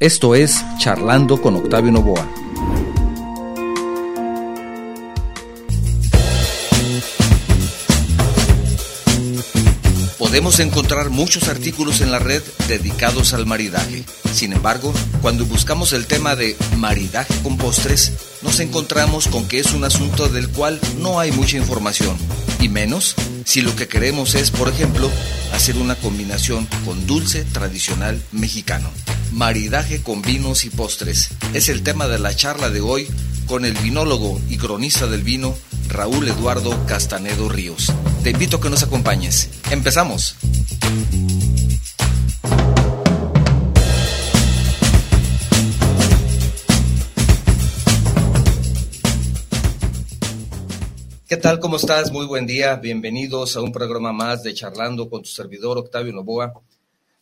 Esto es Charlando con Octavio Novoa. Podemos encontrar muchos artículos en la red dedicados al maridaje. Sin embargo, cuando buscamos el tema de maridaje con postres, nos encontramos con que es un asunto del cual no hay mucha información, y menos si lo que queremos es, por ejemplo, hacer una combinación con dulce tradicional mexicano. Maridaje con vinos y postres es el tema de la charla de hoy con el vinólogo y cronista del vino Raúl Eduardo Castanedo Ríos. Te invito a que nos acompañes. Empezamos. ¿Qué tal? ¿Cómo estás? Muy buen día. Bienvenidos a un programa más de Charlando con tu servidor Octavio Novoa.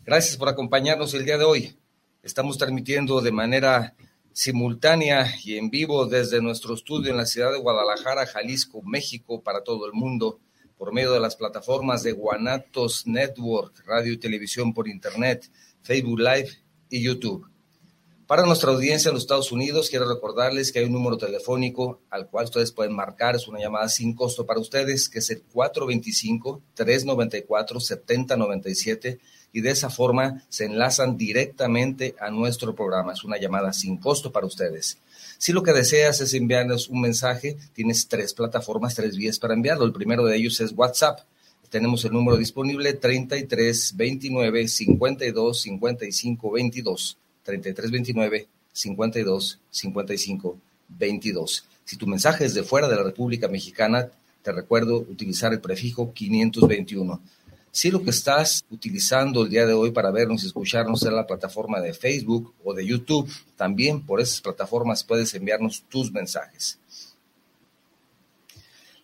Gracias por acompañarnos el día de hoy. Estamos transmitiendo de manera simultánea y en vivo desde nuestro estudio en la ciudad de Guadalajara, Jalisco, México, para todo el mundo, por medio de las plataformas de Guanatos Network, radio y televisión por Internet, Facebook Live y YouTube. Para nuestra audiencia en los Estados Unidos, quiero recordarles que hay un número telefónico al cual ustedes pueden marcar, es una llamada sin costo para ustedes, que es el 425-394-7097 y de esa forma se enlazan directamente a nuestro programa. Es una llamada sin costo para ustedes. Si lo que deseas es enviarnos un mensaje, tienes tres plataformas, tres vías para enviarlo. El primero de ellos es WhatsApp. Tenemos el número disponible 33 29 52 55 22. 33 29 52 55 22. Si tu mensaje es de fuera de la República Mexicana, te recuerdo utilizar el prefijo 521. Si lo que estás utilizando el día de hoy para vernos y escucharnos es la plataforma de Facebook o de YouTube, también por esas plataformas puedes enviarnos tus mensajes.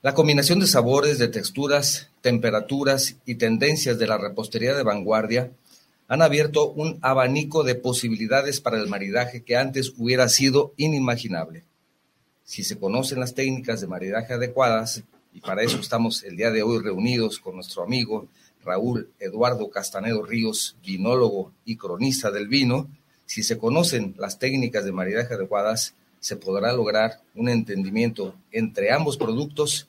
La combinación de sabores, de texturas, temperaturas y tendencias de la repostería de vanguardia han abierto un abanico de posibilidades para el maridaje que antes hubiera sido inimaginable. Si se conocen las técnicas de maridaje adecuadas, y para eso estamos el día de hoy reunidos con nuestro amigo Raúl Eduardo Castanedo Ríos, vinólogo y cronista del vino, si se conocen las técnicas de maridaje adecuadas, se podrá lograr un entendimiento entre ambos productos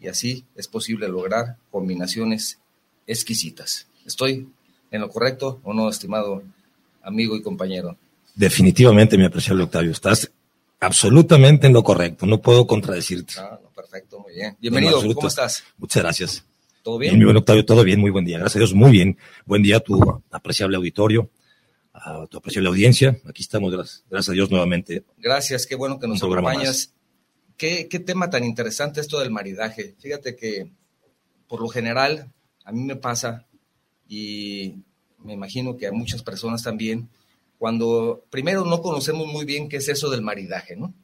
y así es posible lograr combinaciones exquisitas. ¿Estoy en lo correcto o no, estimado amigo y compañero? Definitivamente, mi apreciable Octavio, estás absolutamente en lo correcto, no puedo contradecirte. Ah, perfecto, muy bien. Bienvenido, ¿cómo estás? Muchas gracias. ¿Todo bien? Mi buen Octavio, todo bien, muy buen día. Gracias a Dios, muy bien. Buen día a tu apreciable auditorio, a tu apreciable audiencia. Aquí estamos, gracias, gracias a Dios nuevamente. Gracias, qué bueno que nos acompañas. ¿Qué, qué tema tan interesante esto del maridaje. Fíjate que por lo general a mí me pasa y me imagino que a muchas personas también, cuando primero no conocemos muy bien qué es eso del maridaje, ¿no?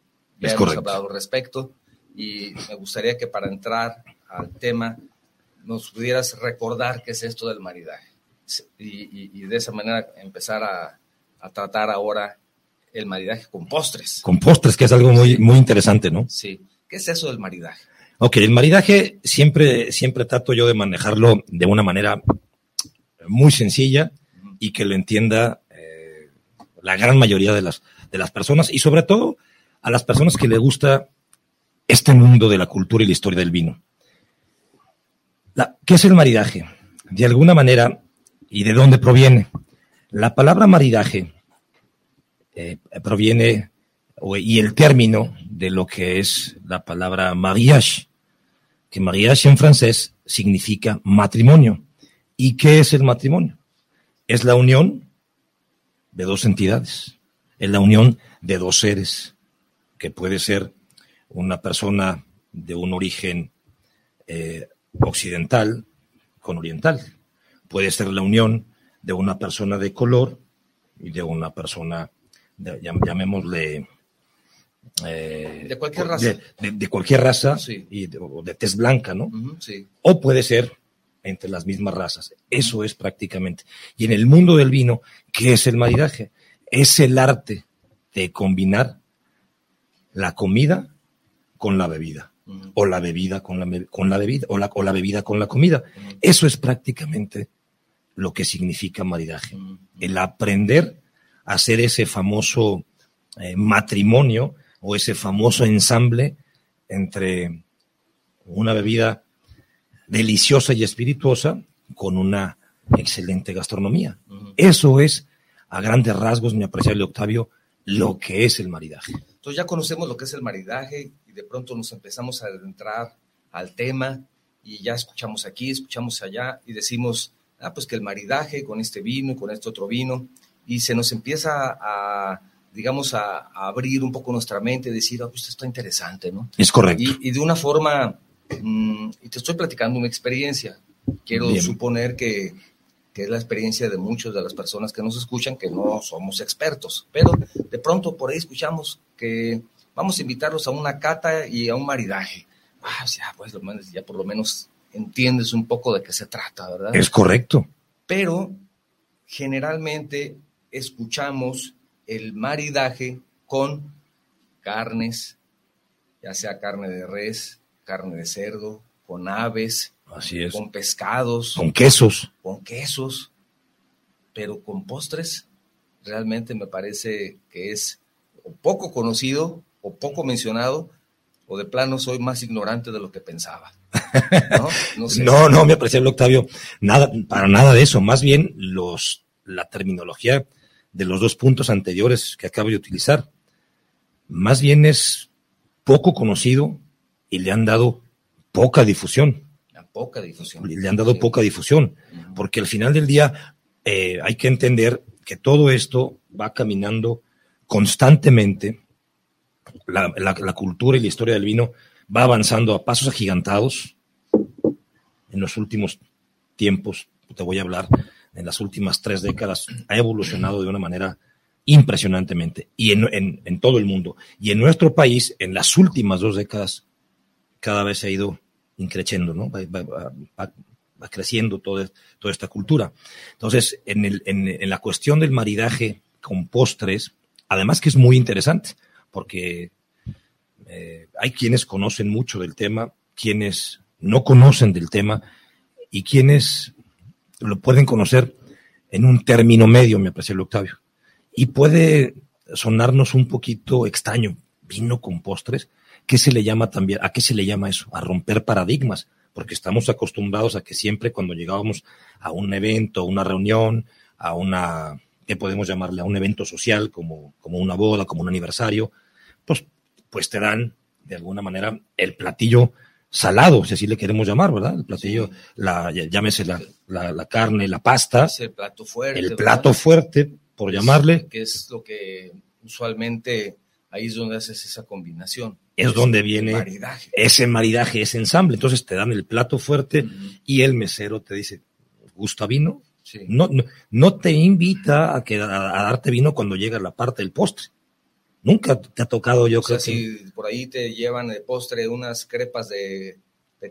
Ya Es hemos correcto. hablado al respecto y me gustaría que para entrar al tema nos pudieras recordar qué es esto del maridaje y, y- y de esa manera empezar a, a tratar ahora el maridaje con postres. Con postres, que es algo muy, muy interesante, ¿no? Sí. ¿Qué es eso del maridaje? Ok, el maridaje siempre, siempre trato yo de manejarlo de una manera muy sencilla y que lo entienda eh, la gran mayoría de las, de las personas y sobre todo a las personas que le gusta este mundo de la cultura y la historia del vino. La- ¿Qué es el maridaje? De alguna manera, ¿y de dónde proviene? La palabra maridaje eh, proviene, y el término de lo que es la palabra mariage, que mariage en francés significa matrimonio. ¿Y qué es el matrimonio? Es la unión de dos entidades, es la unión de dos seres, que puede ser una persona de un origen eh, occidental con oriental, puede ser la unión de una persona de color y de una persona, de- llamémosle... eh, De cualquier raza. De, de- de cualquier raza Sí. y de, o de tez blanca, ¿no? Sí. o puede ser entre las mismas razas. Eso es prácticamente. Y en el mundo del vino, ¿qué es el maridaje? Es el arte de combinar la comida con la bebida, o la bebida con la, con la bebida, o la, o la bebida con la comida. Eso es prácticamente lo que significa maridaje. El aprender hacer ese famoso eh, matrimonio o ese famoso ensamble entre una bebida deliciosa y espirituosa con una excelente gastronomía. Eso es, a grandes rasgos, mi apreciable Octavio, lo que es el maridaje. Entonces ya conocemos lo que es el maridaje y de pronto nos empezamos a adentrar al tema y ya escuchamos aquí, escuchamos allá y decimos, ah, pues que el maridaje con este vino y con este otro vino y se nos empieza a, digamos, a, abrir un poco nuestra mente, decir, ah, pues esto está interesante, ¿no? Es correcto. Y, de una forma, mm, y te estoy platicando una experiencia, quiero suponer que que es la experiencia de muchas de las personas que nos escuchan, que no somos expertos, pero de pronto por ahí escuchamos que vamos a invitarlos a una cata y a un maridaje. Ah, ya, pues ya por lo menos entiendes un poco de qué se trata, ¿verdad? Es correcto. Pero generalmente escuchamos el maridaje con carnes, ya sea carne de res, carne de cerdo, con aves, Así es. Con pescados. Con quesos. Con quesos. Pero con postres, realmente me parece que es poco conocido o poco mencionado, o de plano soy más ignorante de lo que pensaba. No, no, no, me apreciable Octavio, nada, para nada de eso. Más bien los, la terminología de los dos puntos anteriores que acabo de utilizar, más bien es poco conocido y le han dado poca difusión poca difusión. Le han dado poca difusión, porque al final del día eh, hay que entender que todo esto va caminando constantemente. La, la, cultura y la historia del vino va avanzando a pasos agigantados. En los últimos tiempos, te voy a hablar, en las últimas tres décadas, ha evolucionado de una manera impresionantemente y en, en, en, todo el mundo. Y en nuestro país, en las últimas dos décadas, cada vez se ha ido increciendo, ¿no? Va, creciendo toda, toda esta cultura. Entonces, en, la cuestión del maridaje con postres, además que es muy interesante, porque eh, hay quienes conocen mucho del tema, quienes no conocen del tema y quienes lo pueden conocer en un término medio, me parece el Octavio. Y puede sonarnos un poquito extraño, vino con postres, ¿Qué se le llama también? ¿A qué se le llama eso? A romper paradigmas, porque estamos acostumbrados a que siempre cuando llegábamos a un evento, a una reunión, a una, ¿qué podemos llamarle? A un evento social como, como una boda, como un aniversario, pues, pues te dan de alguna manera el platillo salado, si así le queremos llamar, ¿verdad? El platillo, la, llámese la, la, carne, la pasta. el plato fuerte. El plato fuerte, por llamarle. Que es lo que usualmente ahí es donde haces esa combinación es donde viene ese maridaje, ese ensamble. Entonces te dan el plato fuerte y el mesero te dice, ¿gusta vino? No, no, te invita a, que, a, darte vino cuando llega la parte del postre. Nunca te ha tocado, yo creo. si por ahí te llevan de postre unas crepas de,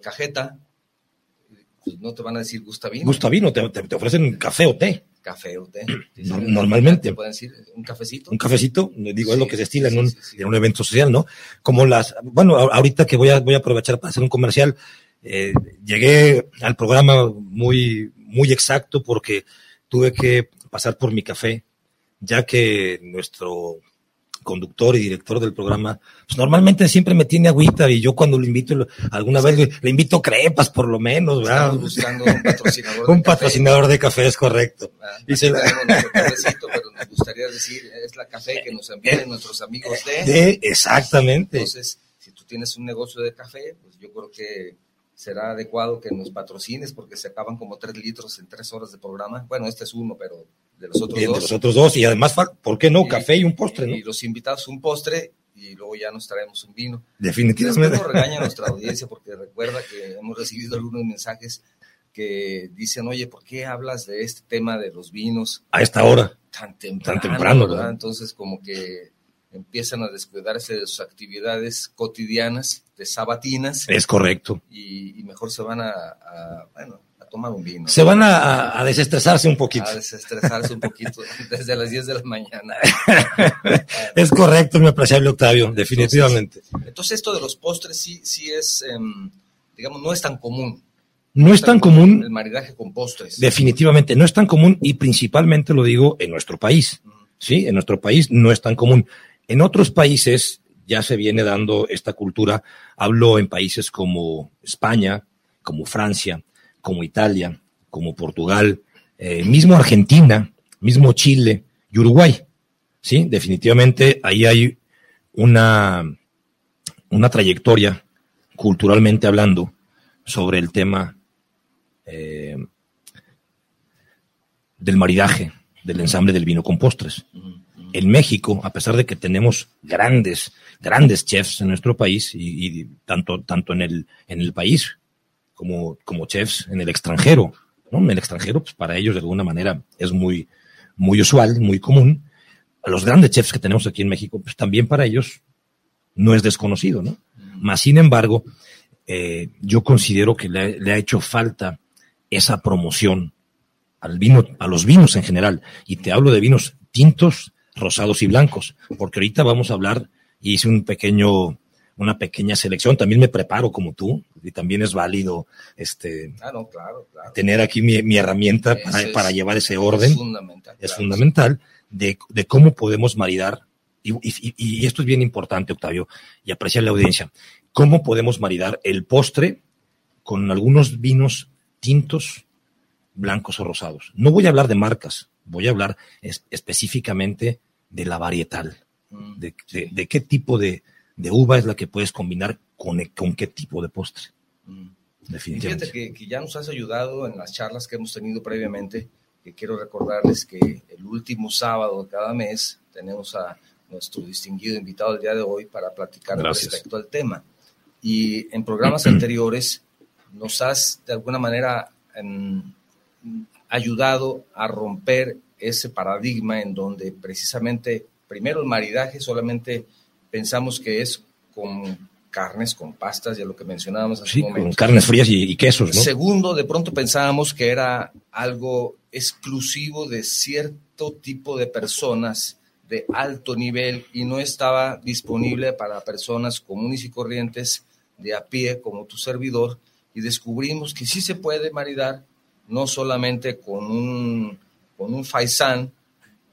cajeta, pues no te van a decir gusta vino. Gusta vino, te, te ofrecen café o té café té. Normalmente. pueden decir un cafecito? Un cafecito, digo, es lo que se estila en, un, en un evento social, ¿no? Como las, bueno, ahorita que voy a, voy a aprovechar para hacer un comercial, eh, llegué al programa muy, muy exacto porque tuve que pasar por mi café, ya que nuestro conductor y director del programa, pues normalmente siempre me tiene agüita y yo cuando lo invito, alguna vez le, invito crepas por lo menos, ¿verdad? buscando un patrocinador. un de patrocinador café. de café, es correcto. Ah, y se cafecito, pero nos gustaría decir, es la café que nos envían eh, nuestros amigos de... De, exactamente. Entonces, si tú tienes un negocio de café, pues yo creo que será adecuado que nos patrocines porque se acaban como tres litros en tres horas de programa. Bueno, este es uno, pero de los otros dos. De los otros dos, y además, ¿por qué no? Café y un postre, ¿no? Y los invitados un postre y luego ya nos traemos un vino. Definitivamente. Nos regaña nuestra audiencia porque recuerda que hemos recibido algunos mensajes que dicen, oye, ¿por qué hablas de este tema de los vinos? A esta hora. Tan temprano. Tan temprano, ¿verdad? Entonces, como que empiezan a descuidarse de sus actividades cotidianas, de sabatinas. Es correcto. Y, mejor se van a, bueno, a tomar un vino. Se van a, desestresarse un poquito. A desestresarse un poquito desde las 10 de la mañana. es correcto, mi apreciable Octavio, definitivamente. Entonces, esto de los postres sí, sí es, em, digamos, no es tan común. No, es tan común, El maridaje con postres. Definitivamente, no es tan común y principalmente lo digo en nuestro país. ¿sí? En nuestro país no es tan común. En otros países ya se viene dando esta cultura. Hablo en países como España, como Francia, como Italia, como Portugal, eh, mismo Argentina, mismo Chile y Uruguay. Sí, definitivamente ahí hay una, una trayectoria, culturalmente hablando, sobre el tema eh, del maridaje, del ensamble del vino con postres. En México, a pesar de que tenemos grandes, grandes chefs en nuestro país, y, tanto, tanto en el, en el país como, como chefs en el extranjero, ¿no? En el extranjero, pues para ellos de alguna manera es muy, muy usual, muy común. Los grandes chefs que tenemos aquí en México, pues también para ellos no es desconocido, ¿no? Más sin embargo, eh, yo considero que le, le, ha hecho falta esa promoción al vino, a los vinos en general. Y te hablo de vinos tintos, rosados y blancos, porque ahorita vamos a hablar, y hice un pequeño, una pequeña selección, también me preparo como tú, y también es válido este ah, no, claro, claro. tener aquí mi, mi herramienta para, es, para, llevar ese orden. Es fundamental. Es claro, fundamental de, de, cómo podemos maridar, y, y, y, esto es bien importante, Octavio, y apreciar la audiencia, cómo podemos maridar el postre con algunos vinos tintos, blancos o rosados. No voy a hablar de marcas, voy a hablar es, específicamente de la varietal, Mm, de, de, de qué tipo de, de, uva es la que puedes combinar con, con qué tipo de postre. Mm. Definitivamente. Fíjate que, que, ya nos has ayudado en las charlas que hemos tenido previamente, que quiero recordarles que el último sábado de cada mes tenemos a nuestro distinguido invitado del día de hoy para platicar Gracias. respecto al tema. Y en programas anteriores nos has de alguna manera en, ayudado a romper ese paradigma en donde precisamente primero el maridaje solamente pensamos que es con carnes, con pastas, ya lo que mencionábamos hace sí, un momento. con carnes frías y, y, quesos, ¿no? Segundo, de pronto pensábamos que era algo exclusivo de cierto tipo de personas de alto nivel y no estaba disponible para personas comunes y corrientes de a pie como tu servidor y descubrimos que sí se puede maridar no solamente con un, con un faisán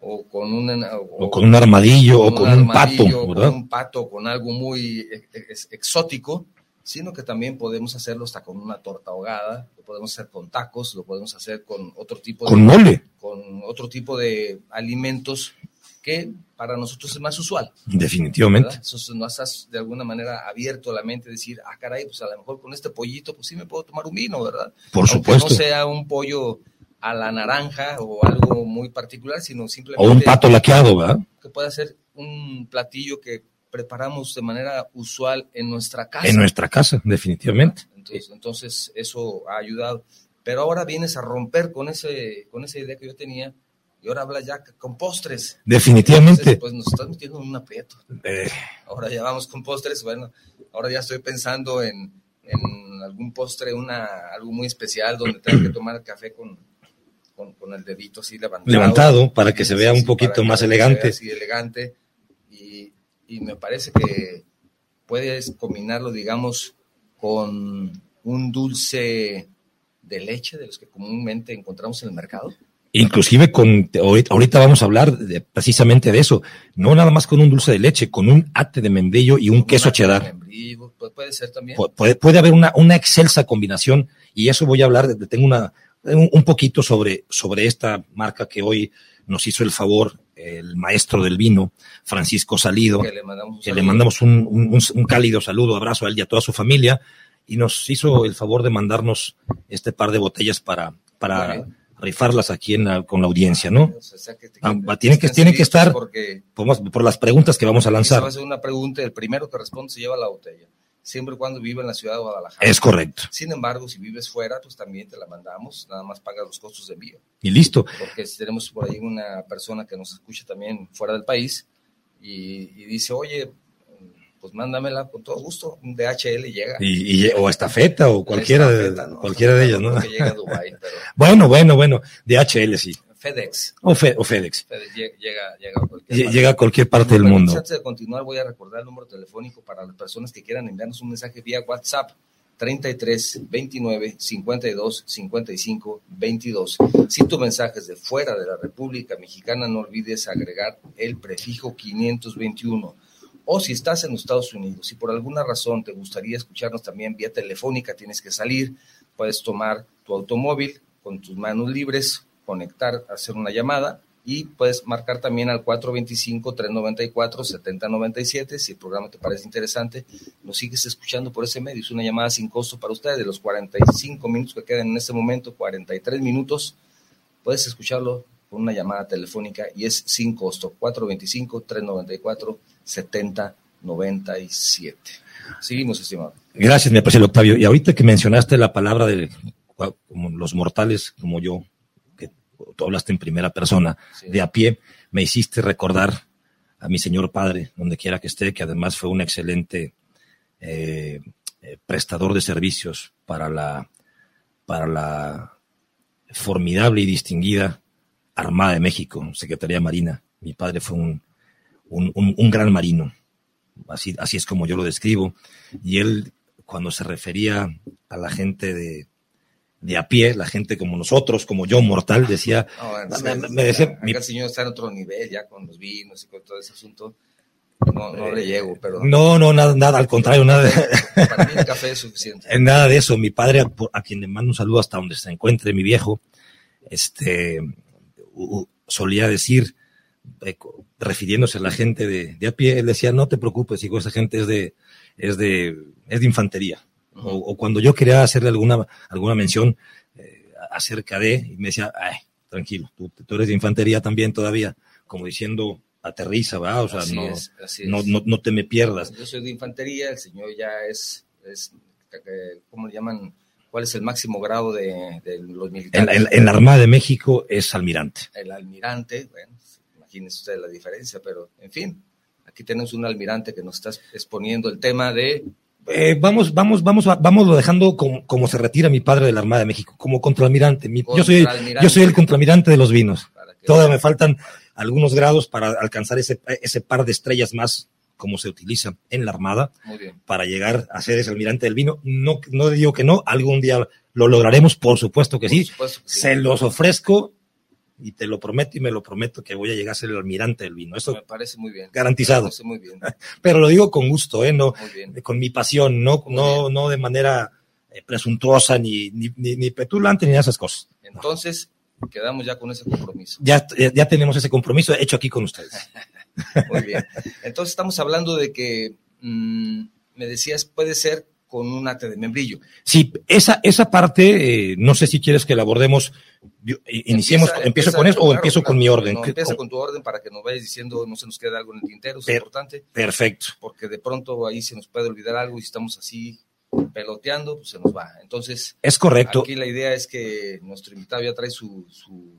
o con, una, o, o con un armadillo o con un, un pato, ¿verdad? Con un pato, con algo muy ex exótico, sino que también podemos hacerlo hasta con una torta ahogada, lo podemos hacer con tacos, lo podemos hacer con otro tipo con de mole, con otro tipo de alimentos que para nosotros es más usual. Definitivamente. Eso nos has de alguna manera abierto la mente, decir, ah, caray, pues a lo mejor con este pollito, pues sí me puedo tomar un vino, ¿verdad? Por Aunque supuesto. no sea un pollo a la naranja o algo muy particular, sino simplemente... O un pato laqueado, ¿verdad? Que pueda ser un platillo que preparamos de manera usual en nuestra casa. En nuestra casa, definitivamente. Entonces, entonces eso ha ayudado. Pero ahora vienes a romper con, ese, con esa idea que yo tenía y ahora habla ya con postres. Definitivamente. Entonces, pues nos estás metiendo en un aprieto. Eh. Ahora ya vamos con postres, bueno, ahora ya estoy pensando en, en algún postre, una, algo muy especial donde tenga que tomar café con, con, con, el dedito así levantado. Levantado, para que se vea un poquito más elegante. Así elegante. Y, y me parece que puedes combinarlo, digamos, con un dulce de leche de los que comúnmente encontramos en el mercado. Inclusive con, ahorita vamos a hablar de, precisamente de eso, no nada más con un dulce de leche, con un ate de membrillo y un, queso cheddar. Membrillo, puede ser también. Puede, puede haber una, una excelsa combinación y eso voy a hablar, de, tengo una, un, un, poquito sobre, sobre esta marca que hoy nos hizo el favor el maestro del vino, Francisco Salido, que le mandamos, que le mandamos un, un, un, cálido saludo, abrazo a él y a toda su familia, y nos hizo el favor de mandarnos este par de botellas para, para bueno rifarlas aquí en la, con la audiencia, ¿no? O sea, que, ah, tienen que, tienen que estar porque, por, por, las preguntas que vamos a lanzar. Va a hacer una pregunta, el primero que responde se lleva la botella, siempre y cuando vive en la ciudad de Guadalajara. Es correcto. Sin embargo, si vives fuera, pues también te la mandamos, nada más pagas los costos de envío. Y listo. Porque si tenemos por ahí una persona que nos escucha también fuera del país y, y dice, oye, pues mándamela con todo gusto, un DHL llega. Y, y o estafeta o cualquiera, estafeta, de, no, cualquiera de ellas, ¿no? Que llega a Dubai, pero... bueno, bueno, bueno, DHL sí. FedEx. O, fe, o FedEx. FedEx. Llega, llega, a cualquier llega, llega a cualquier parte del mundo. Antes de continuar, voy a recordar el número telefónico para las personas que quieran enviarnos un mensaje vía WhatsApp. 33 29 52 55 22. Si tu mensaje es de fuera de la República Mexicana, no olvides agregar el prefijo 521. O si estás en Estados Unidos y por alguna razón te gustaría escucharnos también vía telefónica, tienes que salir, puedes tomar tu automóvil con tus manos libres, conectar, hacer una llamada y puedes marcar también al 425-394-7097 si el programa te parece interesante. Nos sigues escuchando por ese medio. Es una llamada sin costo para ustedes. De los 45 minutos que quedan en este momento, 43 minutos, puedes escucharlo con una llamada telefónica y es sin costo. 425-394-7097. Seguimos, estimado. Gracias, mi presidente Octavio. Y ahorita que mencionaste la palabra de como los mortales como yo, tú hablaste en primera persona, de a pie, me hiciste recordar a mi señor padre, donde quiera que esté, que además fue un excelente eh, eh, prestador de servicios para la, para la formidable y distinguida Armada de México, Secretaría Marina. Mi padre fue un, un, un gran marino, así, así es como yo lo describo, y él cuando se refería a la gente de, de a pie, la gente como nosotros, como yo, mortal, decía, me, decía, mi... el señor está en otro nivel ya con los vinos y con todo ese asunto. No, no le llego, pero. No, no, nada, nada, al contrario, nada. Para mí el café es suficiente. Nada de eso. Mi padre, a, quien le mando un saludo hasta donde se encuentre mi viejo, este, solía decir, eh, refiriéndose a la gente de, de, a pie, él decía, no te preocupes, hijo, esa gente es de, es de, es de infantería o, cuando yo quería hacerle alguna, alguna mención eh, acerca de, y me decía, ay, tranquilo, tú, eres de infantería también todavía, como diciendo, aterriza, ¿va? O sea, no, no, no, no, te me pierdas. Yo soy de infantería, el señor ya es, es ¿cómo le llaman? ¿Cuál es el máximo grado de, de los militares? En, la Armada de México es almirante. El almirante, bueno, imagínense ustedes la diferencia, pero en fin, aquí tenemos un almirante que nos está exponiendo el tema de eh, vamos, vamos, vamos, vamos lo dejando como, se retira mi padre de la Armada de México, como contralmirante. yo soy, yo soy el contralmirante de los vinos. Todavía me faltan algunos grados para alcanzar ese, ese par de estrellas más como se utiliza en la Armada para llegar a ser ese almirante del vino. No, no digo que no, algún día lo lograremos, por supuesto que, sí. Supuesto que sí. Se los ofrezco y te lo prometo y me lo prometo que voy a llegar a ser el almirante del vino. Eso me parece muy bien. Garantizado. Me parece muy bien. Pero lo digo con gusto, ¿eh? No, con mi pasión, no, no, no de manera eh, presuntuosa ni, ni, ni, petulante ni esas cosas. Entonces, quedamos ya con ese compromiso. Ya, ya tenemos ese compromiso hecho aquí con ustedes. muy bien. Entonces estamos hablando de que mm, me decías, puede ser con un ate de membrillo. Sí, esa, esa parte, eh, no sé si quieres que la abordemos, iniciemos, empiezo con eso o empiezo con mi orden. No, empieza con tu orden para que nos vayas diciendo, no se nos quede algo en el tintero, es importante. Perfecto. Porque de pronto ahí se nos puede olvidar algo y estamos así peloteando, pues se nos va. Entonces, es correcto. Aquí la idea es que nuestro invitado ya trae su, su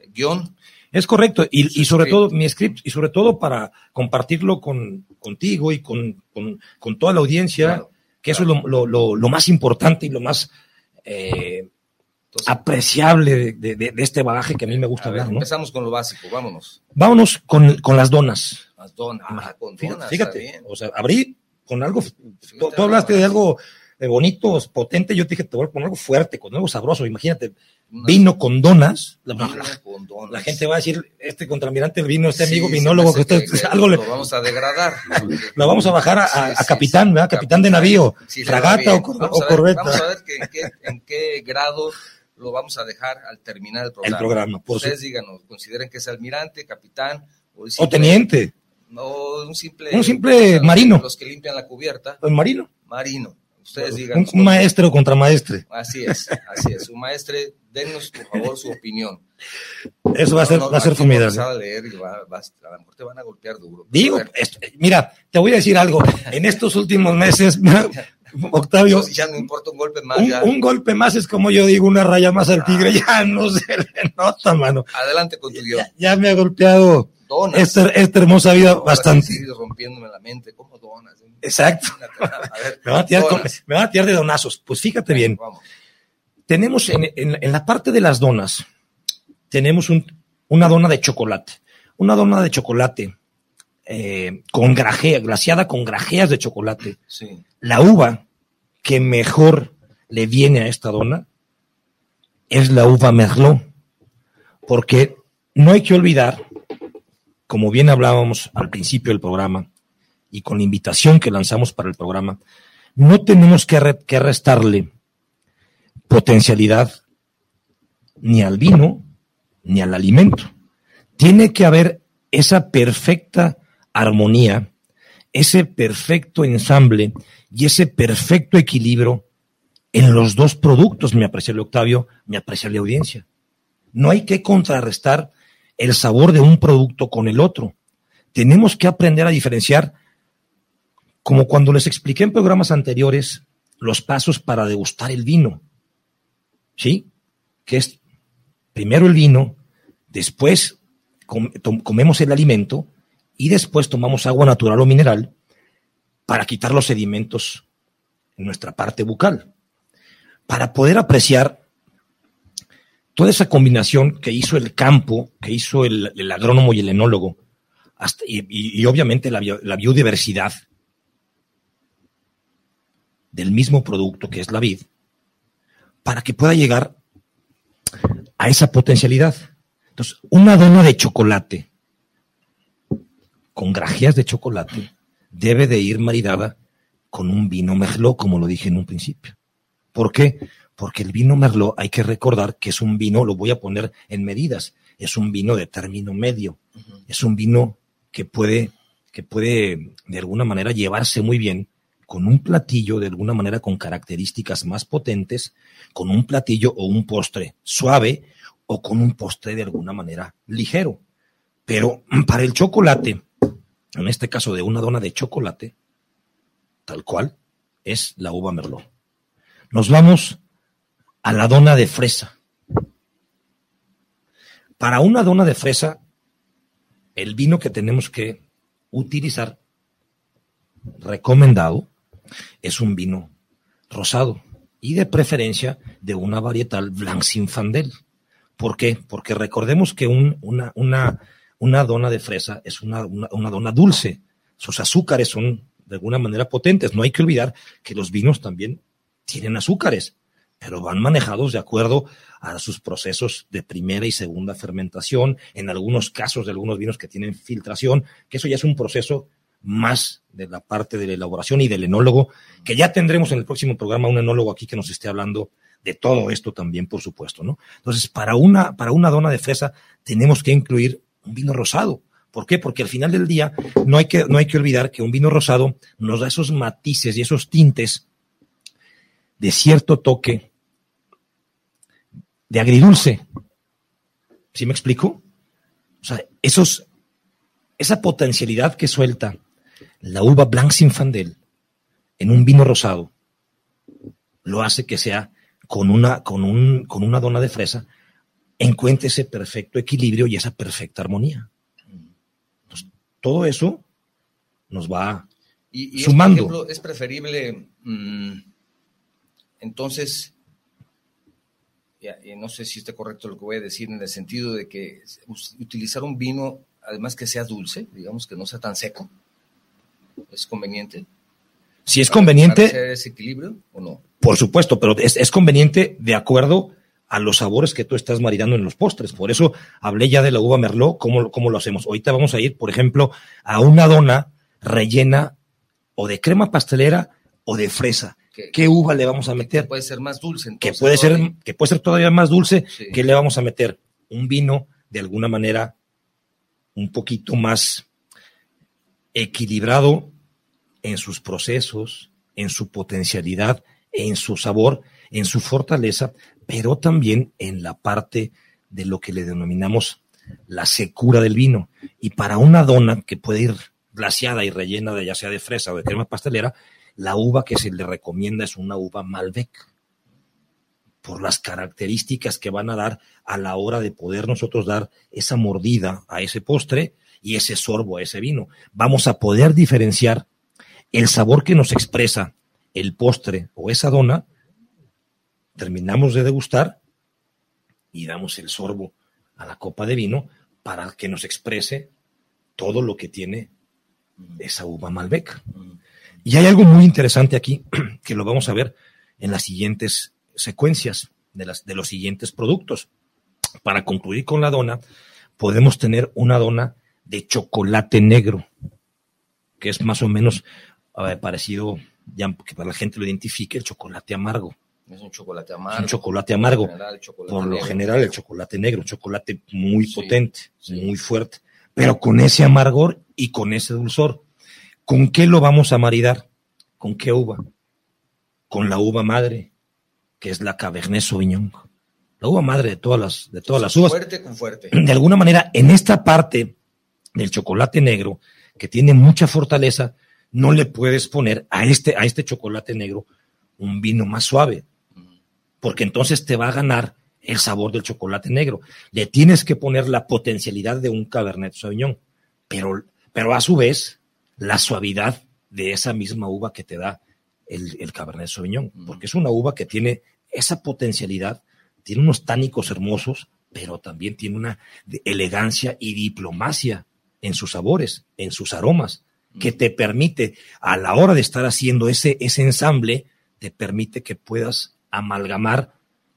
eh, guion. Es correcto, y, y sobre todo mi script, y sobre todo para compartirlo con, contigo y con, con, con toda la audiencia que eso es lo, lo, lo, más importante y lo más eh, apreciable de, de, de, este bagaje que a mí me gusta ver, ¿no? Empezamos con lo básico, vámonos. Vámonos con, con las donas. Las donas, ah, con donas. Fíjate, o sea, abrí con algo, tú, hablaste de algo bonito, potente, yo te dije, te voy a poner algo fuerte, con algo sabroso, imagínate, vino con donas, la, la, gente va a decir, este contramirante del vino, este amigo vinólogo, que, usted, algo lo vamos a degradar. lo vamos a bajar a, a, capitán, ¿verdad? Capitán, de navío, fragata o, o corbeta. Vamos a ver que, en, qué, en qué grado lo vamos a dejar al terminar el programa. El programa, por Ustedes díganos, consideren que es almirante, capitán o, simple, o teniente. No, un simple, un simple marino. Los que limpian la cubierta. ¿El marino? Marino. Ustedes digan. Un, maestro contra maestre. Así es, así es. Un maestre, denos por favor su opinión. Eso va a ser, va a ser formidable. a leer y va, va, a lo mejor te van a golpear duro. Digo, esto, mira, te voy a decir algo. En estos últimos meses, Octavio. Pues ya no importa un golpe más. Un, ya. un, golpe más es como yo digo, una raya más al tigre. Ah. Ya no se le nota, mano. Adelante con tu guion. Ya, ya, me ha golpeado esta, esta, hermosa vida bastante. rompiéndome la mente. ¿Cómo donas? Exacto. Ver, me, van a tirar me, van a tirar de donazos. Pues fíjate bien. Vamos. Tenemos en, en, en, la parte de las donas, tenemos un, una dona de chocolate. Una dona de chocolate eh, con grajea, glaciada con grajeas de chocolate. Sí. La uva, que mejor le viene a esta dona es la uva Merlot, porque no hay que olvidar, como bien hablábamos al principio del programa y con la invitación que lanzamos para el programa, no tenemos que, restarle potencialidad ni al vino ni al alimento. Tiene que haber esa perfecta armonía, ese perfecto ensamble y ese perfecto equilibrio en los dos productos, me aprecia el Octavio, me aprecia la audiencia. No hay que contrarrestar el sabor de un producto con el otro. Tenemos que aprender a diferenciar, como cuando les expliqué en programas anteriores, los pasos para degustar el vino. ¿Sí? Que es primero el vino, después comemos el alimento y después tomamos agua natural o mineral para quitar los sedimentos en nuestra parte bucal para poder apreciar toda esa combinación que hizo el campo, que hizo el, agrónomo y el enólogo, y, obviamente la, biodiversidad del mismo producto que es la vid, para que pueda llegar a esa potencialidad. Entonces, una dona de chocolate con grajeas de chocolate debe de ir maridada con un vino merlot, como lo dije en un principio. ¿Por qué? Porque el vino Merlot hay que recordar que es un vino, lo voy a poner en medidas, es un vino de término medio, es un vino que puede, que puede de alguna manera llevarse muy bien con un platillo de alguna manera con características más potentes, con un platillo o un postre suave o con un postre de alguna manera ligero. Pero para el chocolate, en este caso de una dona de chocolate, tal cual, es la uva merlot. Nos vamos a la dona de fresa. Para una dona de fresa, el vino que tenemos que utilizar, recomendado, es un vino rosado y de preferencia de una varietal Blanc Sinfandel. ¿Por qué? Porque recordemos que una, una, una, dona de fresa es una, una dona dulce. Sus azúcares son de alguna manera potentes. No hay que olvidar que los vinos también tienen azúcares, pero van manejados de acuerdo a sus procesos de primera y segunda fermentación, en algunos casos de algunos vinos que tienen filtración, que eso ya es un proceso más de la parte de la elaboración y del enólogo, que ya tendremos en el próximo programa un enólogo aquí que nos esté hablando de todo esto también, por supuesto, ¿no? Entonces, para una, para una dona de fresa tenemos que incluir un vino rosado. ¿Por qué? Porque al final del día no hay que, no hay que olvidar que un vino rosado nos da esos matices y esos tintes de cierto toque de agridulce. ¿Sí me explico? O sea, esos, esa potencialidad que suelta la uva Blanc Sinfandel en un vino rosado lo hace que sea con una, con un, con una dona de fresa, encuentre ese perfecto equilibrio y esa perfecta armonía. Entonces, todo eso nos va sumando. Es, preferible mm, entonces, no sé si está correcto lo que voy a decir en el sentido de que utilizar un vino, además que sea dulce, digamos que no sea tan seco, es conveniente. Si es conveniente. Para ese equilibrio o no? Por supuesto, pero es, conveniente de acuerdo a los sabores que tú estás maridando en los postres. Por eso hablé ya de la uva merlot, cómo, cómo lo hacemos. Ahorita vamos a ir, por ejemplo, a una dona rellena o de crema pastelera o de fresa. ¿Qué uva le vamos a meter? puede ser más dulce. que puede ser, que puede ser todavía más dulce. ¿Qué le vamos a meter? Un vino de alguna manera un poquito más equilibrado en sus procesos, en su potencialidad, en su sabor, en su fortaleza, pero también en la parte de lo que le denominamos la secura del vino. Y para una dona que puede ir glaciada y rellena de ya sea de fresa o de crema pastelera, la uva que se le recomienda es una uva Malbec, por las características que van a dar a la hora de poder nosotros dar esa mordida a ese postre y ese sorbo a ese vino. Vamos a poder diferenciar el sabor que nos expresa el postre o esa dona, terminamos de degustar y damos el sorbo a la copa de vino para que nos exprese todo lo que tiene esa uva Malbec. Y hay algo muy interesante aquí que lo vamos a ver en las siguientes secuencias de, las, de los siguientes productos. Para concluir con la dona, podemos tener una dona de chocolate negro, que es más o menos parecido, ya que para la gente lo identifique, el chocolate amargo. Es un chocolate amargo. Es un chocolate amargo. Por lo general, el chocolate negro, un chocolate muy potente, muy fuerte, pero con ese amargor y con ese dulzor. ¿Con qué lo vamos a maridar? ¿Con qué uva? Con la uva madre, que es la Cabernet Sauvignon. La uva madre de todas las, de todas las uvas. Fuerte con fuerte. De alguna manera, en esta parte del chocolate negro, que tiene mucha fortaleza, no le puedes poner a este, a este chocolate negro un vino más suave, porque entonces te va a ganar el sabor del chocolate negro. Le tienes que poner la potencialidad de un Cabernet Sauvignon, pero, pero a su vez la suavidad de esa misma uva que te da el, el Cabernet Sauvignon, porque es una uva que tiene esa potencialidad, tiene unos tánicos hermosos, pero también tiene una elegancia y diplomacia en sus sabores, en sus aromas, que te permite, a la hora de estar haciendo ese, ese ensamble, te permite que puedas amalgamar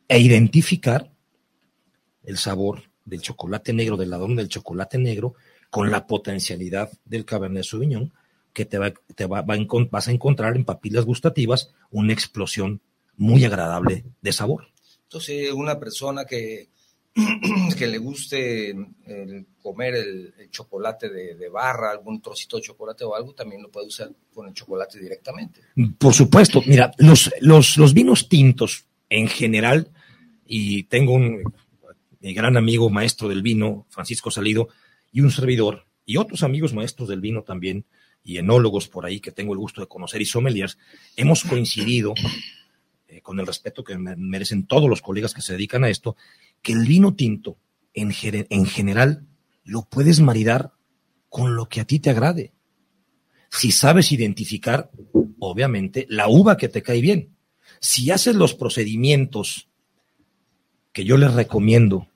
e identificar el sabor del chocolate negro, del ladrón del chocolate negro, con la potencialidad del Cabernet Sauvignon, que te, va, te va, vas a encontrar en papilas gustativas una explosión muy agradable de sabor. Entonces, una persona que, que le guste comer el, chocolate de, barra, algún trocito de chocolate o algo, también lo puede usar con el chocolate directamente. Por supuesto, mira, los, los, los vinos tintos en general, y tengo un gran amigo maestro del vino, Francisco Salido, y un servidor, y otros amigos maestros del vino también, y enólogos por ahí que tengo el gusto de conocer, y sommeliers, hemos coincidido, eh, con el respeto que merecen todos los colegas que se dedican a esto, que el vino tinto, en, en general, lo puedes maridar con lo que a ti te agrade. Si sabes identificar, obviamente, la uva que te cae bien. Si haces los procedimientos que yo les recomiendo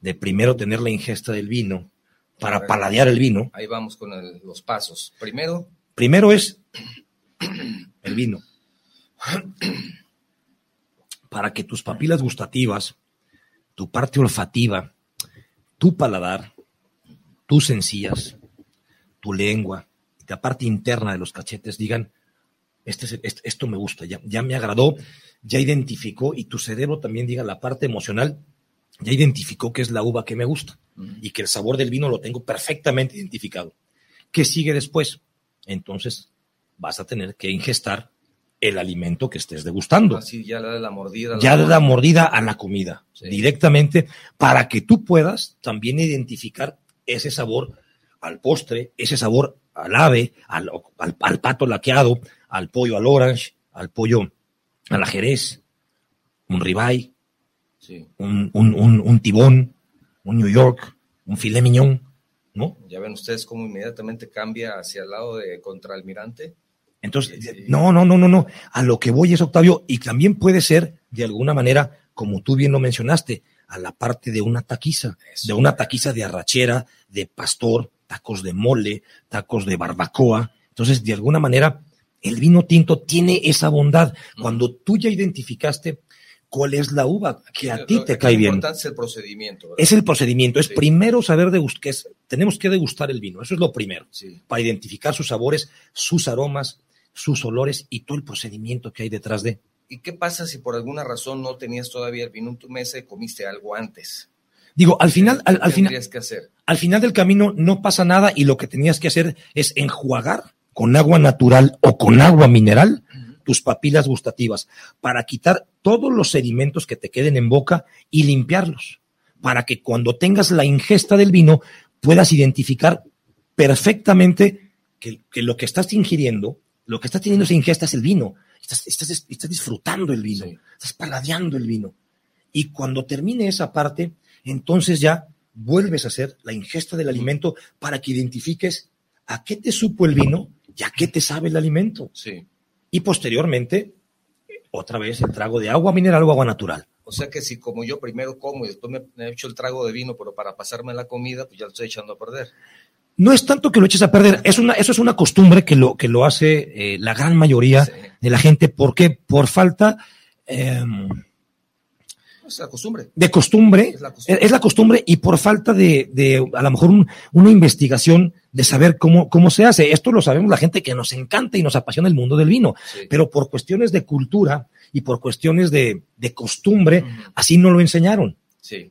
de primero tener la ingesta del vino para paladear el vino. Ahí vamos con los pasos. Primero. Primero es el vino. Para que tus papilas gustativas, tu parte olfativa, tu paladar, tus encías, tu lengua y la parte interna de los cachetes digan, este, este, esto me gusta, ya, ya me agradó, ya identificó y tu cerebro también diga la parte emocional, ya identificó que es la uva que me gusta y que el sabor del vino lo tengo perfectamente identificado. ¿Qué sigue después? Entonces vas a tener que ingestar el alimento que estés degustando. Así ya le da la mordida. Ya le da mordida a la comida directamente para que tú puedas también identificar ese sabor al postre, ese sabor al ave, al, al pato laqueado, al pollo al orange, al pollo a la jerez, un ribeye, un, un, tibón, un New York, un filet mignon, ¿no? Ya ven ustedes cómo inmediatamente cambia hacia el lado de contraalmirante. Entonces, no, no, no, no, no. A lo que voy es, Octavio, y también puede ser, de alguna manera, como tú bien lo mencionaste, a la parte de una taquiza, de una taquiza de arrachera, de pastor, tacos de mole, tacos de barbacoa. Entonces, de alguna manera, el vino tinto tiene esa bondad. Cuando tú ya identificaste cuál es la uva que a ti te cae bien. Es el procedimiento. Es el procedimiento. Es primero saber degustar. tenemos que degustar el vino. Eso es lo primero. Para identificar sus sabores, sus aromas, sus olores y todo el procedimiento que hay detrás de. ¿Y qué pasa si por alguna razón no tenías todavía el vino en tu mesa y comiste algo antes? Digo, al final, al, final, que hacer? al final del camino no pasa nada y lo que tenías que hacer es enjuagar con agua natural o con agua mineral tus papilas gustativas para quitar todos los sedimentos que te queden en boca y limpiarlos, para que cuando tengas la ingesta del vino puedas identificar perfectamente que, lo que estás ingiriendo, lo que estás teniendo esa ingesta es el vino, estás, estás, disfrutando el vino, estás paladeando el vino. Y cuando termine esa parte, entonces ya vuelves a hacer la ingesta del alimento para que identifiques a qué te supo el vino y a qué te sabe el alimento. Sí y posteriormente otra vez el trago de agua mineral o agua natural. O sea que si como yo primero como y después me he hecho el trago de vino, pero para pasarme la comida, pues ya lo estoy echando a perder. No es tanto que lo eches a perder, es una, eso es una costumbre que lo, que lo hace eh, la gran mayoría Sí. de la gente. ¿Por qué? Por falta eh, Es la costumbre. de costumbre. Es la costumbre. Es la costumbre y por falta de, de a lo mejor un- una investigación de saber cómo, cómo se hace. Esto lo sabemos la gente que nos encanta y nos apasiona el mundo del vino. Sí. Pero por cuestiones de cultura y por cuestiones de, de costumbre, así no lo enseñaron. Sí.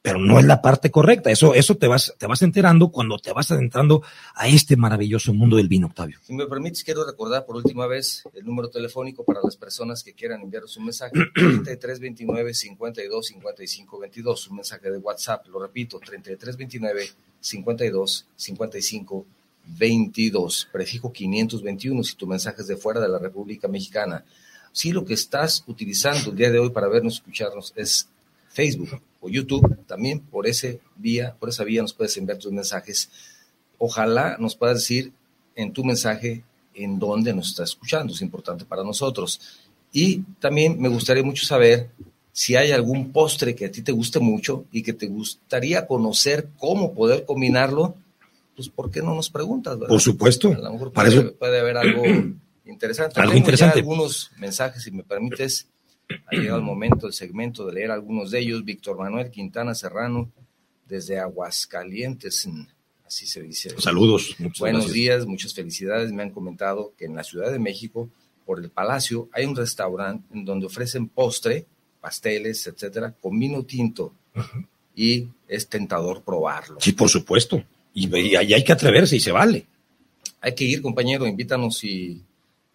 Pero no es la parte correcta. Eso, eso te vas, te vas enterando cuando te vas adentrando a este maravilloso mundo del vino, Octavio. Si me permites, quiero recordar por última vez el número telefónico para las personas que quieran enviar su mensaje. 3329 52 55 22. Un mensaje de WhatsApp, lo repito, 3329 52 55 22. Prefijo 521 si tu mensaje es de fuera de la República Mexicana. Si lo que estás utilizando el día de hoy para vernos, escucharnos es Facebook o YouTube, también por ese vía, por esa vía nos puedes enviar tus mensajes. Ojalá nos puedas decir en tu mensaje en dónde nos está escuchando, es importante para nosotros. Y también me gustaría mucho saber si hay algún postre que a ti te guste mucho y que te gustaría conocer cómo poder combinarlo, pues ¿por qué no nos preguntas? verdad? Por supuesto. A lo mejor Para puede, eso- puede haber algo interesante. Algo Tengo interesante. ya algunos mensajes, si me permites. Ha llegado el momento, el segmento de leer algunos de ellos. Víctor Manuel Quintana Serrano, desde Aguascalientes, así se dice. Saludos. muchas Buenos gracias. días, muchas felicidades. Me han comentado que en la Ciudad de México, por el Palacio, hay un restaurante en donde ofrecen postre, pasteles, etcétera, con vino tinto. Y es tentador probarlo. Sí, por supuesto. Y, y hay que atreverse y se vale. Hay que ir, compañero, invítanos y,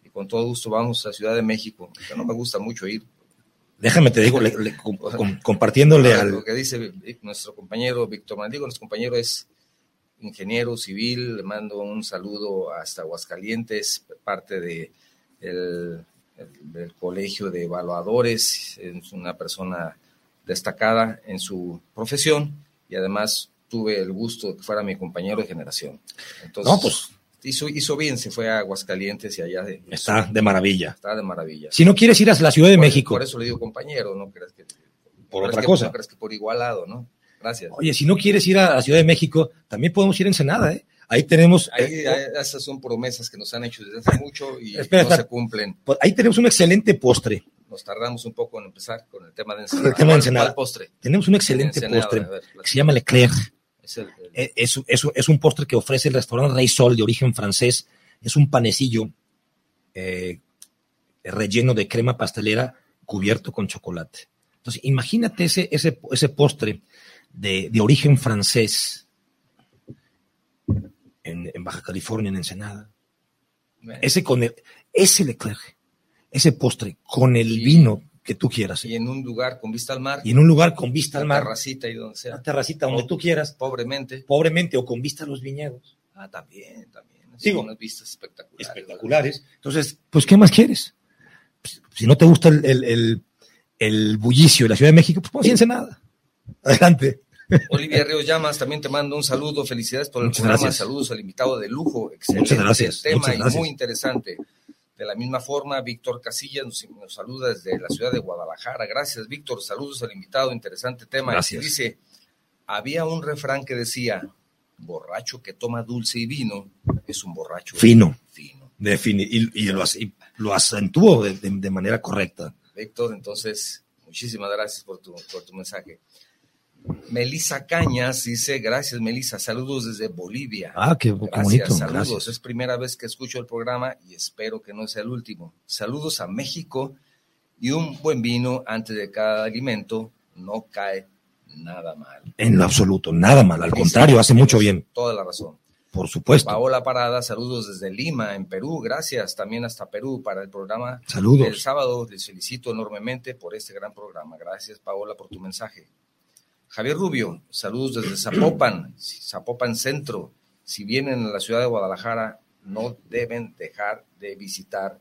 y con todo gusto vamos a Ciudad de México. Que no me gusta mucho ir. Déjame te digo, le- le- com- com- compartiéndole al, Lo que dice nuestro compañero Víctor Mandigo, nuestro compañero es ingeniero civil, le mando un saludo hasta Aguascalientes, parte de el, el- del Colegio de Evaluadores, es una persona destacada en su profesión y además tuve el gusto de que fuera mi compañero de generación. Entonces, No, pues. Hizo, hizo bien, se fue a Aguascalientes y allá de- está de maravilla. está de maravilla. Si no quieres ir a la Ciudad de Por- México, Por eso le digo compañero, no creas que Por otra que- cosa. no creas que por igualado, ¿no? Gracias. oye, si no quieres ir a la Ciudad de México, también podemos ir a Ensenada, ¿eh? Ahí tenemos, Ahí, eh, esas son promesas que nos han hecho desde hace mucho y Espera, no espera. se cumplen. pues, ahí tenemos un excelente postre. Nos tardamos un poco en empezar con el tema de el Ensenada. tema de ¿Cuál- Ensenada. postre? Tenemos un excelente Ensenada, postre ver, que se llama Leclerc. Es el- el- Es, es, es un postre que ofrece el restaurante Rey Sol de origen francés. Es un panecillo eh, relleno de crema pastelera cubierto con chocolate. Entonces, imagínate ese, ese, ese postre de, de origen francés en, en Baja California, en Ensenada. Ese con el, ese Leclerc, ese postre con el Sí. vino que tú quieras. y en un lugar con vista al mar, Y en un lugar con vista al mar, terracita y donde sea, una terracita donde tú quieras, pobremente. pobremente o con vista a los viñedos. Ah, también, también. Digo, Son unas vistas espectaculares. espectaculares. Entonces, pues, ¿qué más quieres? Pues, si no te gusta el, el, el, el bullicio de la Ciudad de México, pues pónganse nada. Adelante. Olivia Ríos Llamas, también te mando un saludo, felicidades por el Muchas programa, gracias. saludos al invitado de lujo, excelente Muchas gracias, tema muchas y gracias. muy interesante. De la misma forma, Víctor Casillas nos, nos saluda desde la ciudad de Guadalajara. Gracias, Víctor. Saludos al invitado, interesante tema. Gracias. Y dice, había un refrán que decía, borracho que toma dulce y vino es un borracho Fino. fino. Defini y, y lo, y lo acentuó de, de- de manera correcta. Víctor, entonces, muchísimas gracias por tu, por tu mensaje. Melisa Cañas dice, gracias Melisa, saludos desde Bolivia. Ah, qué, Gracias, bonito. saludos. Gracias. Es primera vez que escucho el programa y espero que no sea el último. Saludos a México y un buen vino antes de cada alimento no cae nada mal. En lo absoluto, nada mal. Al contrario, hace mucho bien. Toda la razón. Por supuesto. Paola Parada, saludos desde Lima, en Perú. Gracias también hasta Perú para el programa Saludos. sábado. Les felicito enormemente por este gran programa. Gracias, Paola, por tu mensaje. Javier Rubio, saludos desde Zapopan, Zapopan Centro. Si vienen a la ciudad de Guadalajara, no deben dejar de visitar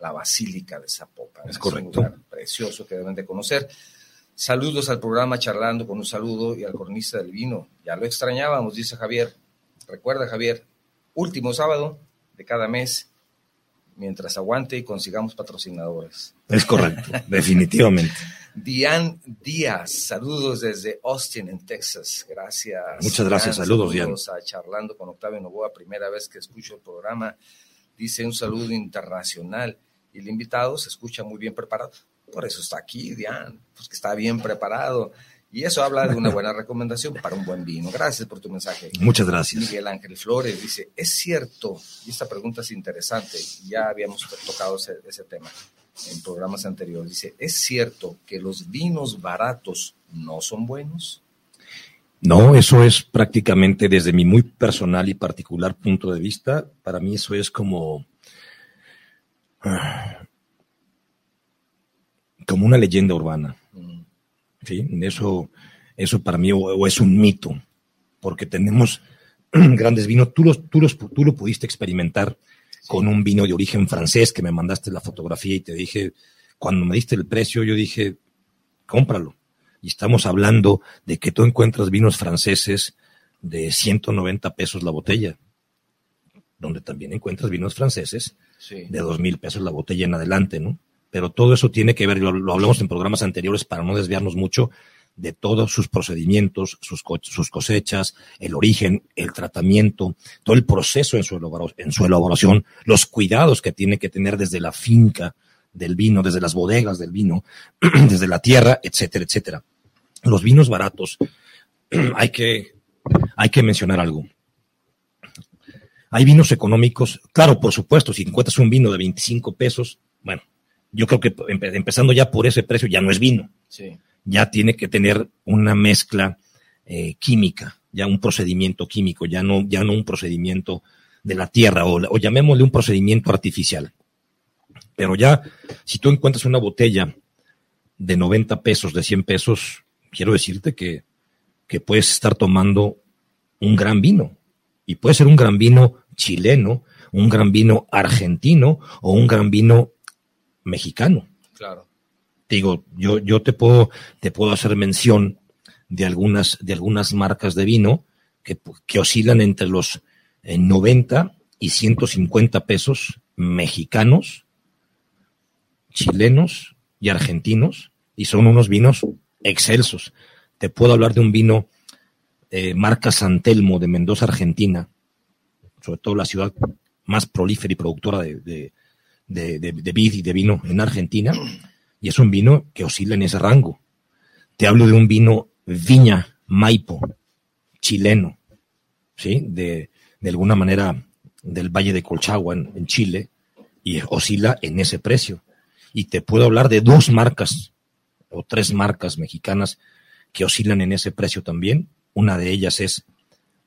la Basílica de Zapopan. Es correcto. un lugar precioso que deben de conocer. Saludos al programa Charlando con un saludo y al cronista del vino. Ya lo extrañábamos, dice Javier. Recuerda, Javier, último sábado de cada mes, mientras aguante y consigamos patrocinadores. Es correcto, definitivamente. Diane Díaz, saludos desde Austin, en Texas. Gracias. Muchas gracias, saludos, Diane. A Charlando con Octavio Novoa, primera vez que escucho el programa. Dice un saludo internacional y el invitado se escucha muy bien preparado. Por eso está aquí, Diane, pues que está bien preparado. Y eso habla de una buena recomendación para un buen vino. Gracias por tu mensaje. Muchas gracias. Miguel Ángel Flores dice, es cierto, y esta pregunta es interesante, ya habíamos tocado ese, ese tema en programas anteriores, dice, ¿es cierto que los vinos baratos no son buenos? No, eso es prácticamente desde mi muy personal y particular punto de vista, para mí eso es como... como una leyenda urbana. ¿sí? Eso, eso para mí o, es un mito, porque tenemos grandes vinos. Tú, los, tú, los, tú lo pudiste experimentar con un vino de origen francés que me mandaste la fotografía y te dije, cuando me diste el precio, yo dije, cómpralo. Y estamos hablando de que tú encuentras vinos franceses de 190 pesos la botella, donde también encuentras vinos franceses de dos mil pesos la botella en adelante, ¿no? pero todo eso tiene que ver, lo, hablamos en programas anteriores para no desviarnos mucho, de todos sus procedimientos, sus, sus, cosechas, el origen, el tratamiento, todo el proceso en su, en su elaboración, los cuidados que tiene que tener desde la finca del vino, desde las bodegas del vino, desde la tierra, etcétera, etcétera. Los vinos baratos, hay que, hay que mencionar algo. Hay vinos económicos, claro, por supuesto, si encuentras un vino de 25 pesos, bueno, yo creo que empezando ya por ese precio ya no es vino. Ya tiene que tener una mezcla eh, química, ya un procedimiento químico, ya no, ya no un procedimiento de la tierra o, o llamémosle un procedimiento artificial. Pero ya, si tú encuentras una botella de 90 pesos, de 100 pesos, quiero decirte que, que puedes estar tomando un gran vino. Y puede ser un gran vino chileno, un gran vino argentino o un gran vino mexicano. Claro. Digo, yo, yo te puedo, te puedo hacer mención de algunas, de algunas marcas de vino que, que oscilan entre los 90 eh, y 150 pesos mexicanos, chilenos y argentinos, y son unos vinos excelsos. Te puedo hablar de un vino eh, marca Santelmo de Mendoza, Argentina, sobre todo la ciudad más prolífera y productora de, de, de, vid y de vino en Argentina, y es un vino que oscila en ese rango. Te hablo de un vino Viña Maipo, chileno, ¿sí? De, de alguna manera del Valle de Colchagua en, Chile, y oscila en ese precio. Y te puedo hablar de dos marcas o tres marcas mexicanas que oscilan en ese precio también. Una de ellas es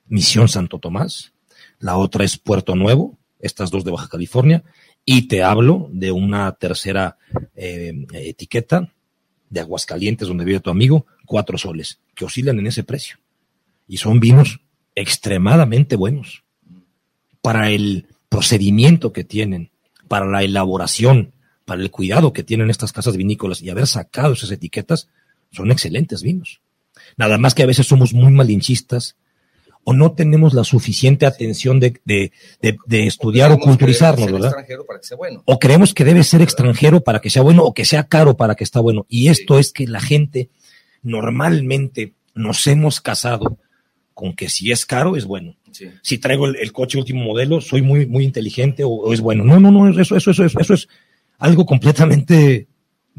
Misión Santo Tomás, la otra es Puerto Nuevo, estas dos de Baja California, y te hablo de una tercera eh, etiqueta de Aguascalientes, donde vive tu amigo, cuatro soles, que oscilan en ese precio. Y son vinos extremadamente buenos para el procedimiento que tienen, para la elaboración, para el cuidado que tienen estas casas vinícolas y haber sacado esas etiquetas, son excelentes vinos. Nada más que a veces somos muy malinchistas o no tenemos la suficiente atención de, de, de, estudiar o culturizarnos, ¿verdad? O creemos que debe ser extranjero para que sea bueno o que sea caro para que está bueno. Y esto es que la gente normalmente nos hemos casado con que si es caro es bueno. Si traigo el, coche último modelo, soy muy, muy inteligente o, o, es bueno. No, no, no, eso, eso, eso, eso, eso es algo completamente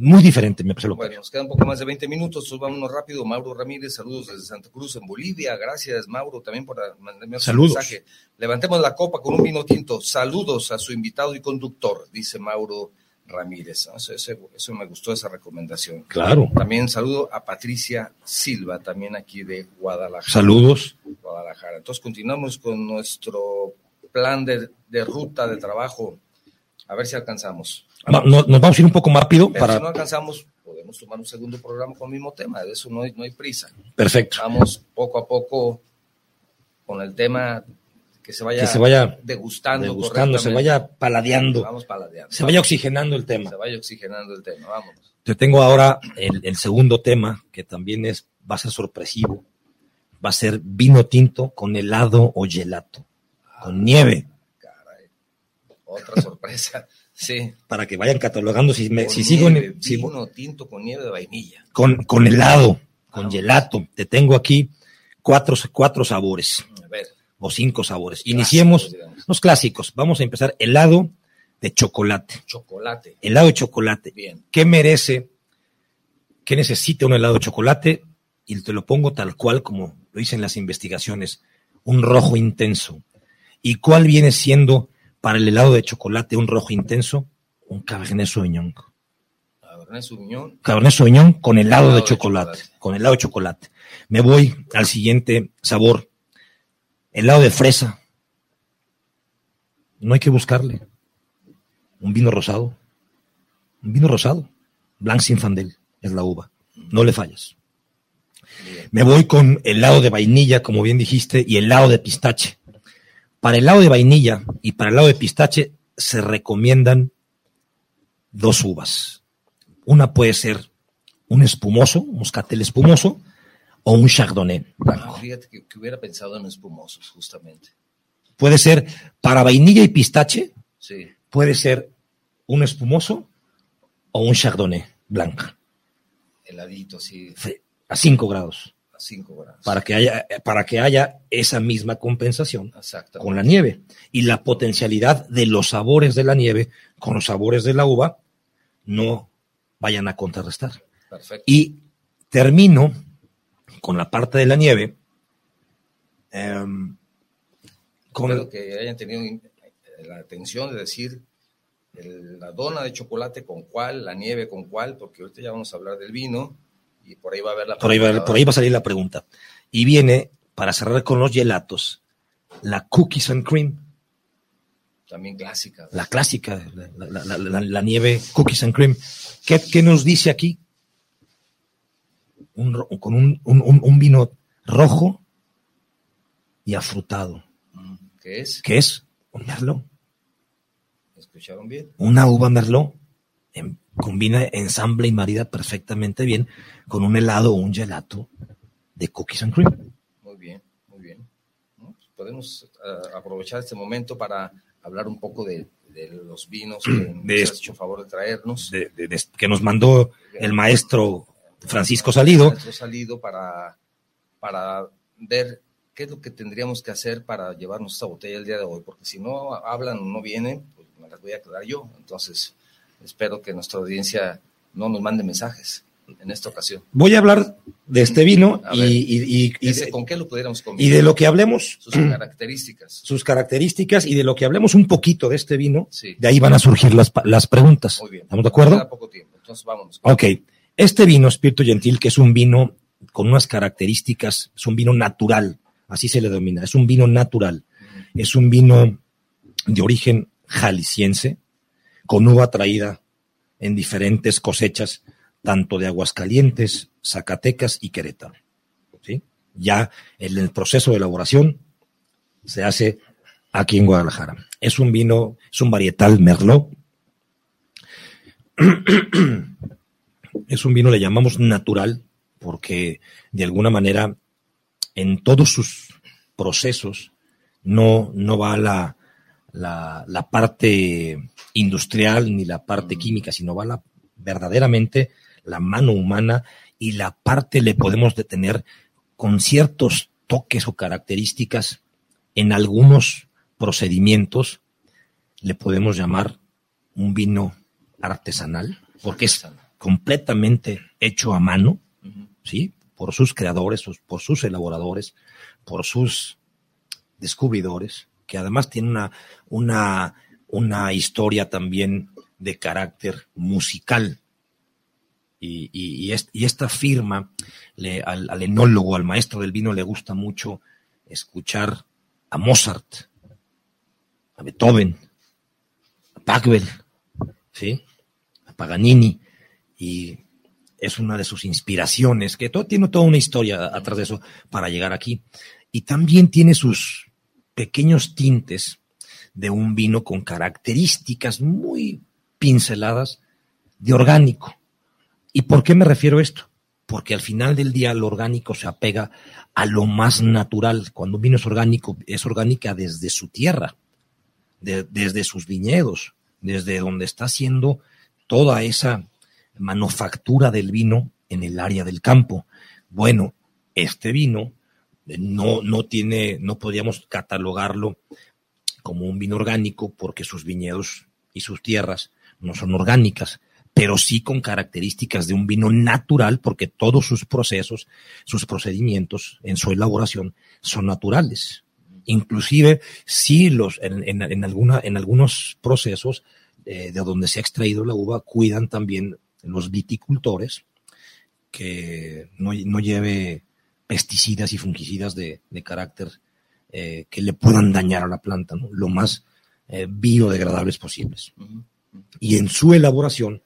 muy diferente, me parece. Lo bueno, nos queda un poco más de 20 minutos, vámonos rápido. Mauro Ramírez, saludos desde Santa Cruz, en Bolivia. Gracias, Mauro, también por mandarme un mensaje. Levantemos la copa con un vino tinto. Saludos a su invitado y conductor, dice Mauro Ramírez. Eso, me gustó, esa recomendación. Claro. También saludo a Patricia Silva, también aquí de Guadalajara. Saludos. Guadalajara. Entonces continuamos con nuestro plan de, de ruta de trabajo. A ver si alcanzamos nos vamos a ir un poco más rápido para. Si no alcanzamos, podemos tomar un segundo programa con el mismo tema. De eso no hay, no hay prisa. Perfecto. Vamos poco a poco con el tema que se vaya, se vaya degustando, degustando se vaya paladeando. Vamos paladeando. Se vaya oxigenando el tema. Se vaya oxigenando el tema. Vamos. Te tengo ahora el, el segundo tema que también es va a ser sorpresivo. Va a ser vino tinto con helado o gelato, con nieve. Otra sorpresa. Sí. Para que vayan catalogando si, me, si sigo en, si- vino tinto con nieve de vainilla. con, con helado, con Vamos. gelato. Te tengo aquí cuatro, cuatro sabores A ver. o cinco sabores. Clásicos, Iniciemos digamos. los clásicos. Vamos a empezar helado de chocolate. Chocolate. Helado de chocolate. Bien. ¿Qué merece? ¿Qué necesita un helado de chocolate? Y te lo pongo tal cual como lo dicen las investigaciones. Un rojo intenso. ¿Y cuál viene siendo para el helado de chocolate un rojo intenso? Un Cabernet Sauvignon. Cabernet Sauvignon. Cabernet Sauvignon con helado, Helado de de chocolate, chocolate. con helado de chocolate. Me voy al siguiente sabor. Helado de fresa. No hay que buscarle. Un vino rosado. Un vino rosado. Blanc Sinfandel es la uva. No le fallas. Me voy con helado de vainilla, como bien dijiste, y helado de pistache. Para helado de vainilla y para helado de pistache se recomiendan dos uvas. Una puede ser un espumoso, un moscatel espumoso, o un chardonnay Ah, blanco. fíjate que, que hubiera pensado en espumosos, justamente. Puede ser para vainilla y pistache, Sí. puede ser un espumoso o un chardonnay blanco, Heladito, así, a 5 grados, 5 grados. para que haya, para que haya esa misma compensación con la nieve y la potencialidad de los sabores de la nieve con los sabores de la uva no vayan a contrarrestar. Perfecto. Y termino con la parte de la nieve. em, con Espero que hayan tenido in- la atención de decir el- la dona de chocolate con cuál, la nieve con cuál, porque ahorita ya vamos a hablar del vino y por ahí va a haber la por, ahí va, por ahí va a salir la pregunta. Y viene, para cerrar con los gelatos, la cookies and cream, También clásica. la clásica, la, la- la- la- la nieve cookies and cream. ¿Qué, qué nos dice aquí? Un con un, un- un- vino rojo y afrutado, Mm, ¿Qué es? que es un merlot. ¿Escucharon bien? una uva merlot em, combina ensamble y marida perfectamente bien con un helado o un gelato de cookies and cream. Muy bien, muy bien. Pues podemos eh, aprovechar este momento para hablar un poco de, de los vinos que nos De- has hecho favor de traernos. de- de- que nos mandó el maestro Francisco Salido. Maestro Salido para, para ver qué es lo que tendríamos que hacer para llevarnos esta botella el día de hoy, porque si no hablan o no vienen, pues me las voy a quedar yo. Entonces, espero que nuestra audiencia no nos mande mensajes en esta ocasión. Voy a hablar de este vino y, ver. y- y- y Ese, de, ¿Con qué lo pudiéramos y combinar? de lo que hablemos, Sus características. sus características y de lo que hablemos un poquito de este vino, Sí. de ahí van a surgir las, las preguntas. Muy bien. ¿Estamos de acuerdo? Queda poco tiempo, entonces vámonos. Ok, este vino, Espíritu Gentil, que es un vino con unas características, es un vino natural, así se le denomina, es un vino natural, es un vino de origen jalisciense, con uva traída en diferentes cosechas, tanto de Aguascalientes, Zacatecas y Querétaro. ¿sí? Ya en el proceso de elaboración se hace aquí en Guadalajara. Es un vino, es un varietal Merlot. es un vino, le llamamos natural, porque de alguna manera en todos sus procesos no, no va la, la, la parte industrial ni la parte química, sino va la, verdaderamente la mano humana y la parte le podemos detener con ciertos toques o características en algunos procedimientos, le podemos llamar un vino artesanal, porque es completamente hecho a mano. ¿sí? Por sus creadores, por sus elaboradores, por sus descubridores, que además tiene una, una, una historia también de carácter musical. Y, y- y est- y esta firma, al, al enólogo, al maestro del vino, le gusta mucho escuchar a Mozart, a Beethoven, a Pachelbel, ¿sí? a Paganini, y es una de sus inspiraciones, que todo, tiene toda una historia atrás de eso para llegar aquí. Y también tiene sus pequeños tintes de un vino con características muy pinceladas de orgánico. ¿Y por qué me refiero a esto? Porque al final del día lo orgánico se apega a lo más natural. Cuando un vino es orgánico, es orgánica desde su tierra, de- desde sus viñedos, desde donde está haciendo toda esa manufactura del vino en el área del campo. Bueno, este vino no, no tiene, no podríamos catalogarlo como un vino orgánico porque sus viñedos y sus tierras no son orgánicas, pero sí con características de un vino natural porque todos sus procesos, sus procedimientos en su elaboración son naturales. Inclusive, sí, los, en, en, alguna, en algunos procesos eh, de donde se ha extraído la uva, cuidan también los viticultores que no, no lleve pesticidas y fungicidas de, de carácter eh, que le puedan dañar a la planta, ¿no? lo más eh, biodegradables posibles. Y en su elaboración,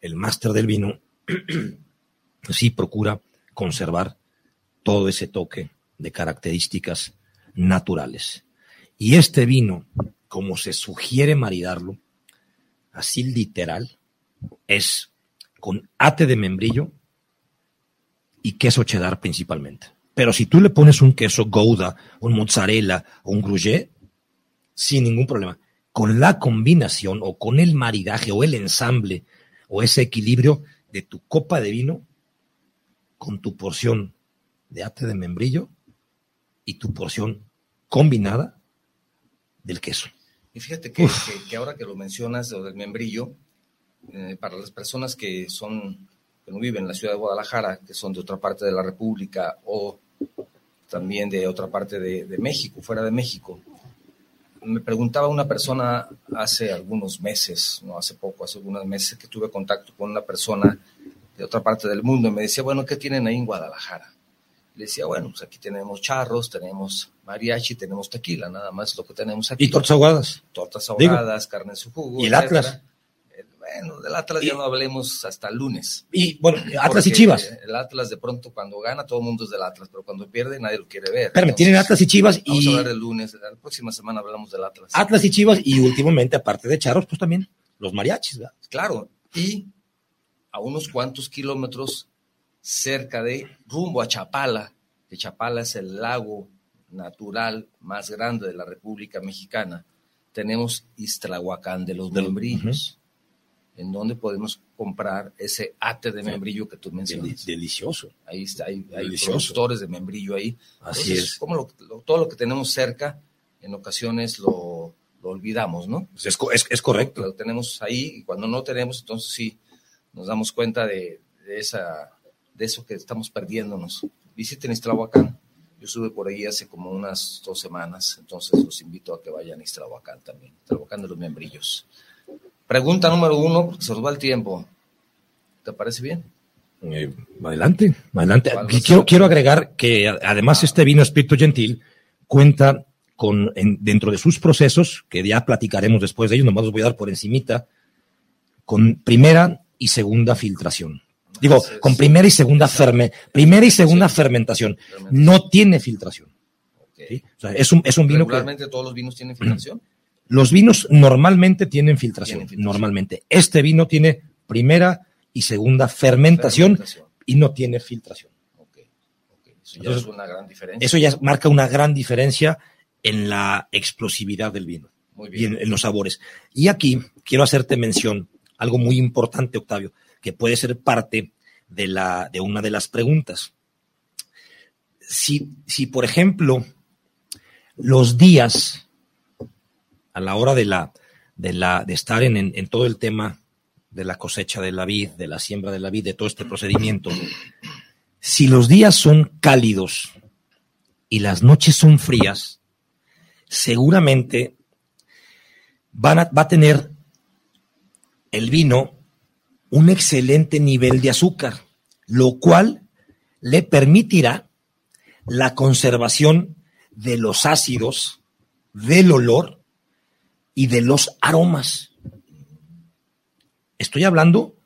el máster del vino sí procura conservar todo ese toque de características naturales. Y este vino, como se sugiere maridarlo, así literal, es con ate de membrillo y queso cheddar principalmente. Pero si tú le pones un queso Gouda, un mozzarella o un gruyère, sin ningún problema, con la combinación o con el maridaje o el ensamble o ese equilibrio de tu copa de vino con tu porción de ate de membrillo y tu porción combinada del queso. Y fíjate que, que, ahora que lo mencionas, lo del membrillo, eh, para las personas que son que no viven en la ciudad de Guadalajara, que son de otra parte de la República o también de otra parte de, de México, fuera de México, me preguntaba una persona hace algunos meses, no hace poco, hace algunos meses que tuve contacto con una persona de otra parte del mundo y me decía, bueno, ¿qué tienen ahí en Guadalajara? Le decía, bueno, pues aquí tenemos charros, tenemos mariachi, tenemos tequila, nada más lo que tenemos aquí. ¿Y tortas ahogadas? Tortas ahogadas, carne en su jugo. ¿Y el Atlas? Bueno, del Atlas ya no hablemos hasta el lunes. Y bueno, Atlas y Chivas. El Atlas de pronto cuando gana todo el mundo es del Atlas, pero cuando pierde nadie lo quiere ver. Pero tienen Atlas y Chivas vamos y... a hablar del lunes, la próxima semana hablamos del Atlas. Atlas y Chivas y últimamente, aparte de Charros, pues también los mariachis, ¿verdad? Claro, y a unos cuantos kilómetros cerca de rumbo a Chapala, que Chapala es el lago natural más grande de la República Mexicana, tenemos Iztlahuacán de los membrillos en donde podemos comprar ese ate de membrillo que tú mencionas. Delicioso. Ahí está, hay, hay productores de membrillo ahí. Así es. Como lo, lo, todo lo que tenemos cerca, en ocasiones lo, lo olvidamos, ¿no? Pues es, es, es, correcto. Lo tenemos ahí y cuando no tenemos, entonces sí nos damos cuenta de, de esa, de eso que estamos perdiéndonos. Visiten Iztlahuacán. Yo estuve por ahí hace como unas dos semanas, entonces los invito a que vayan a Iztlahuacán también. Iztlahuacán de los membrillos. Pregunta número uno, porque se nos va el tiempo. ¿Te parece bien? Eh, adelante, adelante. Quiero, quiero agregar que además este vino Espíritu Gentil cuenta con, en, dentro de sus procesos, que ya platicaremos después de ellos, nomás los voy a dar por encimita, con primera y segunda filtración. Digo, con primera y segunda ferme, primera y segunda sí, fermentación. fermentación. No tiene filtración. Okay. ¿sí? O sea, es un, es un vino ¿Regularmente que, todos los vinos tienen filtración? Los vinos normalmente tienen filtración, normalmente. Este vino tiene primera y segunda fermentación, fermentación. y no tiene filtración. Okay. Okay. Eso ya Entonces, es una gran diferencia. Eso ya marca una gran diferencia en la explosividad del vino muy bien. y en, en los sabores. Y aquí quiero hacerte mención, algo muy importante, Octavio, que puede ser parte de, la, de una de las preguntas. Si, si, por ejemplo, los días a la hora de la de la de estar en, en, todo el tema de la cosecha de la vid, de la siembra de la vid, de todo este procedimiento, si los días son cálidos y las noches son frías, seguramente va a tener el vino un excelente nivel de azúcar, lo cual le permitirá la conservación de los ácidos, del olor y de los aromas. Estoy hablando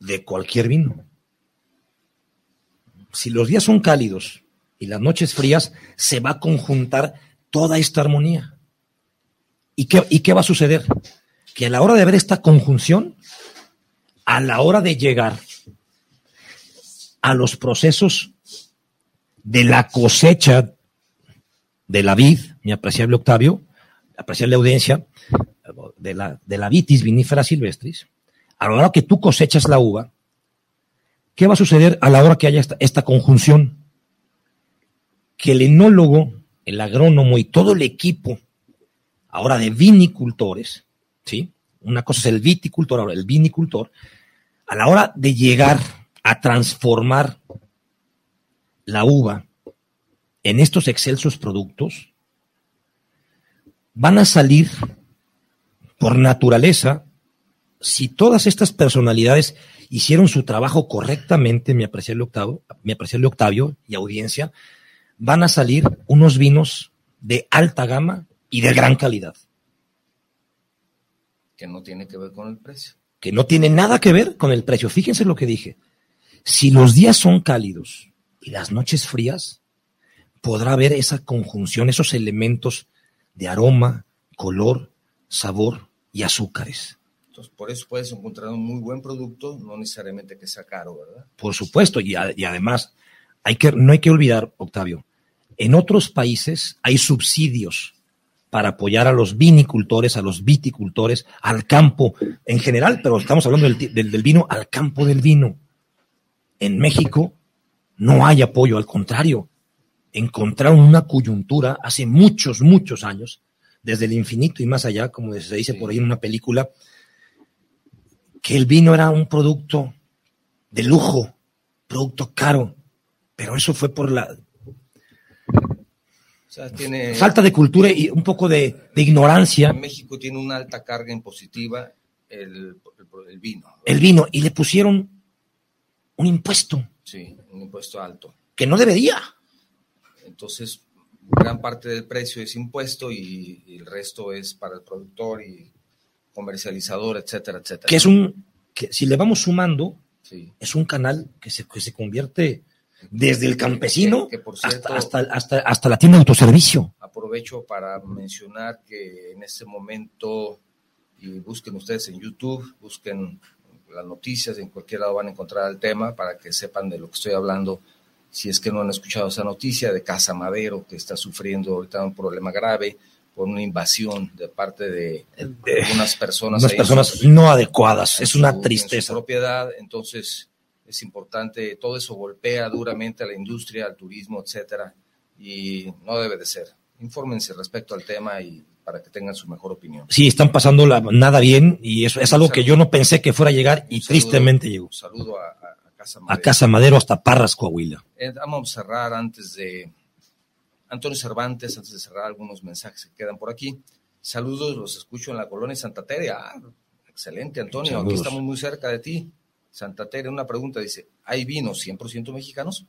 de cualquier vino. Si los días son cálidos y las noches frías, se va a conjuntar toda esta armonía. ¿Y qué, ¿Y qué va a suceder? Que a la hora de ver esta conjunción, a la hora de llegar a los procesos de la cosecha de la vid, mi apreciable Octavio, apreciable audiencia, de la, de la vitis vinífera silvestris, a la hora que tú cosechas la uva, ¿qué va a suceder a la hora que haya esta, esta conjunción? Que el enólogo, el agrónomo y todo el equipo, ahora de vinicultores, ¿sí? Una cosa es el viticultor, ahora el vinicultor, a la hora de llegar a transformar la uva en estos excelsos productos, van a salir por naturaleza, si todas estas personalidades hicieron su trabajo correctamente, mi apreciable Octavio, mi apreciable Octavio y audiencia, van a salir unos vinos de alta gama y de gran calidad. Que no tiene que ver con el precio. Que no tiene nada que ver con el precio. Fíjense lo que dije. Si los días son cálidos y las noches frías, podrá haber esa conjunción, esos elementos de aroma, color, sabor y azúcares. Entonces, por eso puedes encontrar un muy buen producto, no necesariamente que sea caro, ¿verdad? Por supuesto, y, a, y además, hay que, no hay que olvidar, Octavio, en otros países hay subsidios para apoyar a los vinicultores, a los viticultores, al campo en general, pero estamos hablando del, del, del vino, al campo del vino. En México no hay apoyo, al contrario, encontraron una coyuntura hace muchos, muchos años, desde el infinito y más allá, como se dice por ahí en una película, que el vino era un producto de lujo, producto caro, pero eso fue por la O sea, tiene, falta de cultura y un poco de, de ignorancia. México tiene una alta carga impositiva el, el- el vino. El vino y le pusieron un impuesto Sí, un impuesto alto. que no debería. Entonces, gran parte del precio es impuesto y, y el resto es para el productor y comercializador, etcétera, etcétera. Que es un, que si le vamos sumando, Sí. es un canal que se, que se convierte desde el campesino Que- que, por cierto, hasta, hasta, hasta, hasta la tienda de autoservicio. Aprovecho para mencionar que en este momento, y busquen ustedes en YouTube, busquen las noticias, en cualquier lado van a encontrar el tema para que sepan de lo que estoy hablando. Si es que no han escuchado esa noticia de Casa Madero, que está sufriendo ahorita un problema grave por una invasión de parte de algunas personas. Unas personas sus- no adecuadas. Es una su- en su tristeza. propiedad, entonces es importante, todo eso golpea duramente a la industria, al turismo, etcétera, y no debe de ser. Infórmense respecto al tema y para que tengan su mejor opinión. Sí, están pasando la, nada bien y eso es algo que yo no pensé que fuera a llegar y saludo- tristemente llegó. Un saludo a, a- Casa A Madero. Casa Madero hasta Parras, Coahuila. Eh, vamos a cerrar antes de Antonio Cervantes, antes de cerrar algunos mensajes que quedan por aquí. Saludos, los escucho en la colonia Santa Tere. Ah, excelente, Antonio. Aquí estamos muy cerca de ti. Santa Tere, una pregunta dice, ¿hay vinos 100% mexicanos?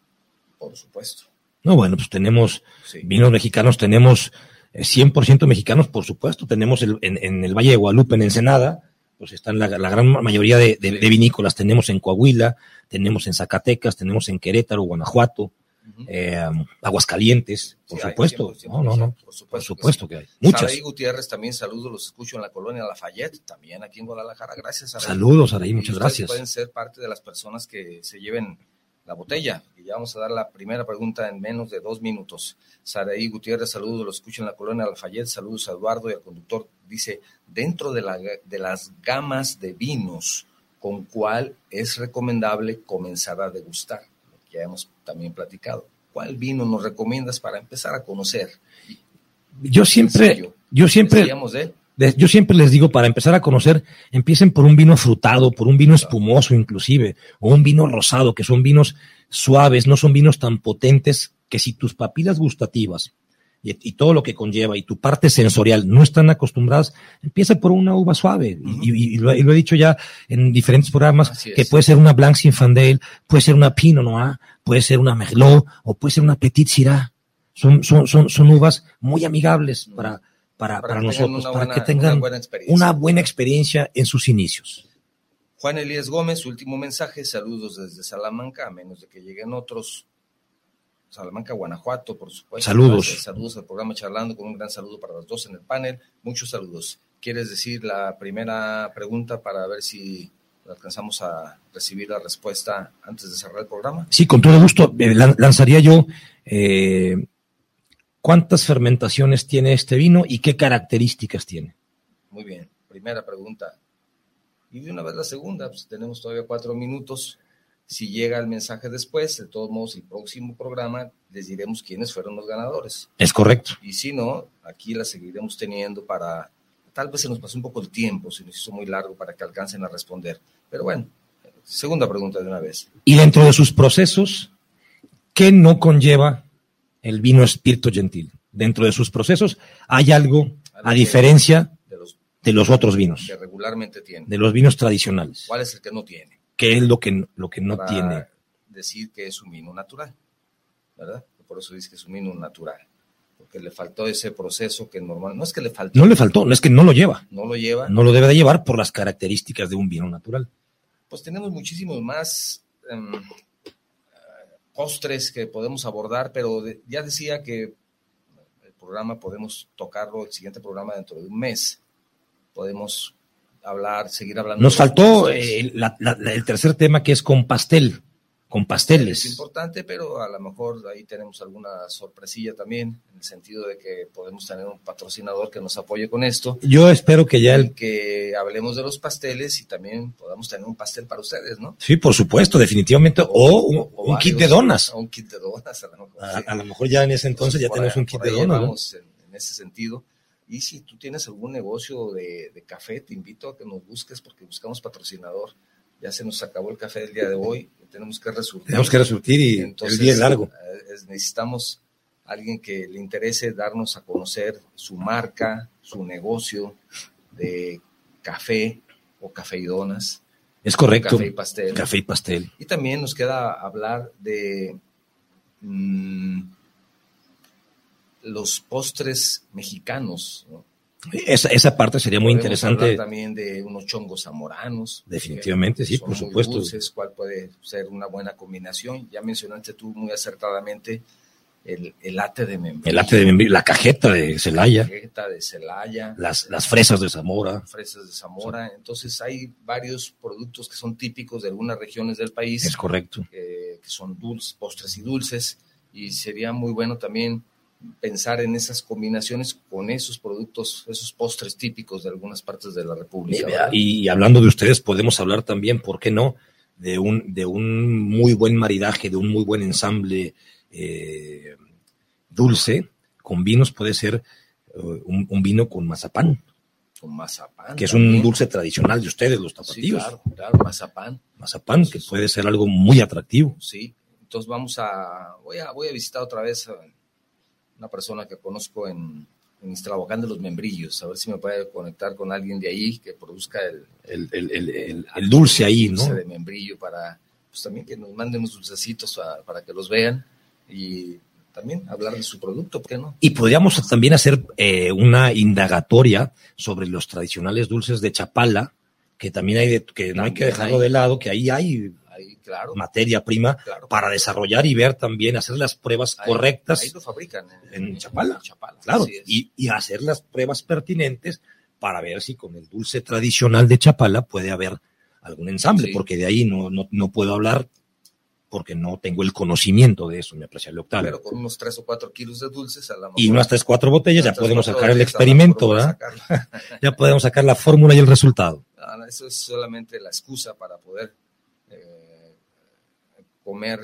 Por supuesto. No, bueno, pues tenemos Sí. vinos mexicanos, tenemos eh, 100% mexicanos, por supuesto. Tenemos el- en, en el Valle de Guadalupe, en Ensenada, pues están la, la gran mayoría de, de- de vinícolas. Tenemos en Coahuila, tenemos en Zacatecas, tenemos en Querétaro, Guanajuato, eh, Aguascalientes, por Sí, hay, supuesto. 100%, No, no, no. Por supuesto, Por que supuesto sí. que hay. Muchas. Saraí Gutiérrez también saludos, los escucho en la colonia Lafayette, también aquí en Guadalajara. Gracias, Saraí. Saludos, Araí, Y muchas gracias. Pueden ser parte de las personas que se lleven la botella. Y ya vamos a dar la primera pregunta en menos de dos minutos. Saraí Gutiérrez, saludos, lo escucho en la colonia Lafayette. Saludos a Eduardo y al conductor. Dice, dentro de, la, de las gamas de vinos, ¿con cuál es recomendable comenzar a degustar? Lo que ya hemos también platicado. ¿Cuál vino nos recomiendas para empezar a conocer? Yo siempre, yo siempre, de Yo siempre les digo, para empezar a conocer, empiecen por un vino frutado, por un vino espumoso inclusive, o un vino rosado, que son vinos suaves, no son vinos tan potentes que si tus papilas gustativas y, y todo lo que conlleva y tu parte sensorial no están acostumbradas, empieza por una uva suave. Y- y, y lo, y lo he dicho ya en diferentes programas, Así es. que puede ser una Blanc Zinfandel, puede ser una Pinot Noir, puede ser una Merlot, o puede ser una Petit Syrah. Son, son, son, son uvas muy amigables para, para, para, nosotros, para buena- que tengan una buena experiencia. una buena experiencia en sus inicios. Juan Elías Gómez, último mensaje, saludos desde Salamanca, a menos de que lleguen otros. Salamanca, Guanajuato, por supuesto. Saludos. Gracias, Saludos al programa Charlando, con un gran saludo para los dos en el panel. Muchos saludos. ¿Quieres decir la primera pregunta para ver si alcanzamos a recibir la respuesta antes de cerrar el programa? Sí, con todo gusto. eh, lan- lanzaría yo eh, cuántas fermentaciones tiene este vino y qué características tiene. Muy bien. primera pregunta. Y de una vez la segunda, pues tenemos todavía cuatro minutos. Si llega el mensaje después, de todos modos, el próximo programa les diremos quiénes fueron los ganadores. Es correcto. Y si no, aquí la seguiremos teniendo para, tal vez se nos pasó un poco el tiempo, se nos hizo muy largo para que alcancen a responder. Pero bueno, segunda pregunta de una vez. Y dentro de sus procesos, ¿qué no conlleva el vino espíritu gentil? Dentro de sus procesos hay algo, a diferencia de los de los otros vinos, que regularmente tienen. de los vinos tradicionales. ¿Cuál es el que no tiene? ¿Qué es lo que, lo que no Para tiene? decir que es un vino natural, ¿verdad? Por eso dice que es un vino natural, porque le faltó ese proceso que normal, no es que le faltó, No le faltó, no es que no lo lleva. no lo lleva, No lo debe de llevar por las características de un vino natural. pues tenemos muchísimos más em, postres que podemos abordar, pero de- ya decía que el programa podemos tocarlo, el siguiente programa dentro de un mes, podemos hablar, seguir hablando. Nos faltó eh, la- la- la- el tercer tema que es con pastel, con Es pasteles. importante, pero a lo mejor ahí tenemos alguna sorpresilla también, en el sentido de que podemos tener un patrocinador que nos apoye con esto, Yo espero que ya el... que hablemos de los pasteles y también podamos tener un pastel para ustedes, ¿no? Sí, por supuesto, definitivamente. O un, o un kit varios, de donas. o Un kit de donas, a lo mejor. A, sí. a lo mejor ya en ese entonces ya Por tenemos ahí- un kit de donas. ¿no? vamos en, en ese sentido. Y si tú tienes algún negocio de, de café, te invito a que nos busques porque buscamos patrocinador. Ya se nos acabó el café del día de hoy, tenemos que resurgir. Tenemos que resurtir y Entonces, el día es largo. eh, es- necesitamos alguien que le interese darnos a conocer su marca, su negocio de café o café y donas, Es correcto. café y pastel. Café y pastel. Y también nos queda hablar de mm, los postres mexicanos. ¿no? Esa, esa parte sería muy interesante. también de unos chongos zamoranos. Definitivamente, que sí, por supuesto. dulces, cuál puede ser una buena combinación. Ya mencionaste tú muy acertadamente el, el ate de membrillo. El ate de membrillo, la cajeta de Celaya, La cajeta de Celaya, las, las fresas de Zamora. fresas de Zamora. Entonces hay varios productos que son típicos de algunas regiones del país. Es correcto. eh, que son dulces, postres y dulces, y sería muy bueno también pensar en esas combinaciones con esos productos, esos postres típicos de algunas partes de la República. Y, y hablando de ustedes, podemos hablar también, ¿por qué no? De un, de un muy buen maridaje, de un muy buen ensamble eh, dulce con vinos, puede ser eh, un, un vino con mazapán, con mazapán. que es un dulce tradicional de ustedes, los Sí, tapatíos. claro, claro, mazapán, Mazapán, que puede ser algo muy atractivo. sí. Entonces vamos a, voy a, voy a visitar otra vez a una persona que conozco en, en Iztlahuacán de los Membrillos, a ver si me puede conectar con alguien de ahí que produzca el, El, el- el- el- dulce ahí, ¿no? dulce de membrillo para, pues también que nos manden unos dulcecitos a- para que los vean y también hablar de su producto, ¿por qué no? Y podríamos también hacer eh, una indagatoria sobre los tradicionales dulces de Chapala, que también hay de- que no hay que dejarlo de lado, que ahí hay claro, materia prima claro. para desarrollar y ver también, hacer las pruebas Ahí- correctas, Ahí lo fabrican. en Chapala. en Chapala, claro, y, y hacer las pruebas pertinentes para ver si con el dulce tradicional de Chapala puede haber algún ensamble, Sí. porque de ahí no, no, no puedo hablar porque no tengo el conocimiento de eso, mi apreciable Octavio. Pero con unos 3 o 4 kilos de dulces, a lo mejor. y unas tres, cuatro botellas, ya podemos sacar el experimento, ¿verdad? Ya podemos sacar la fórmula y el resultado. No, eso es solamente la excusa para poder comer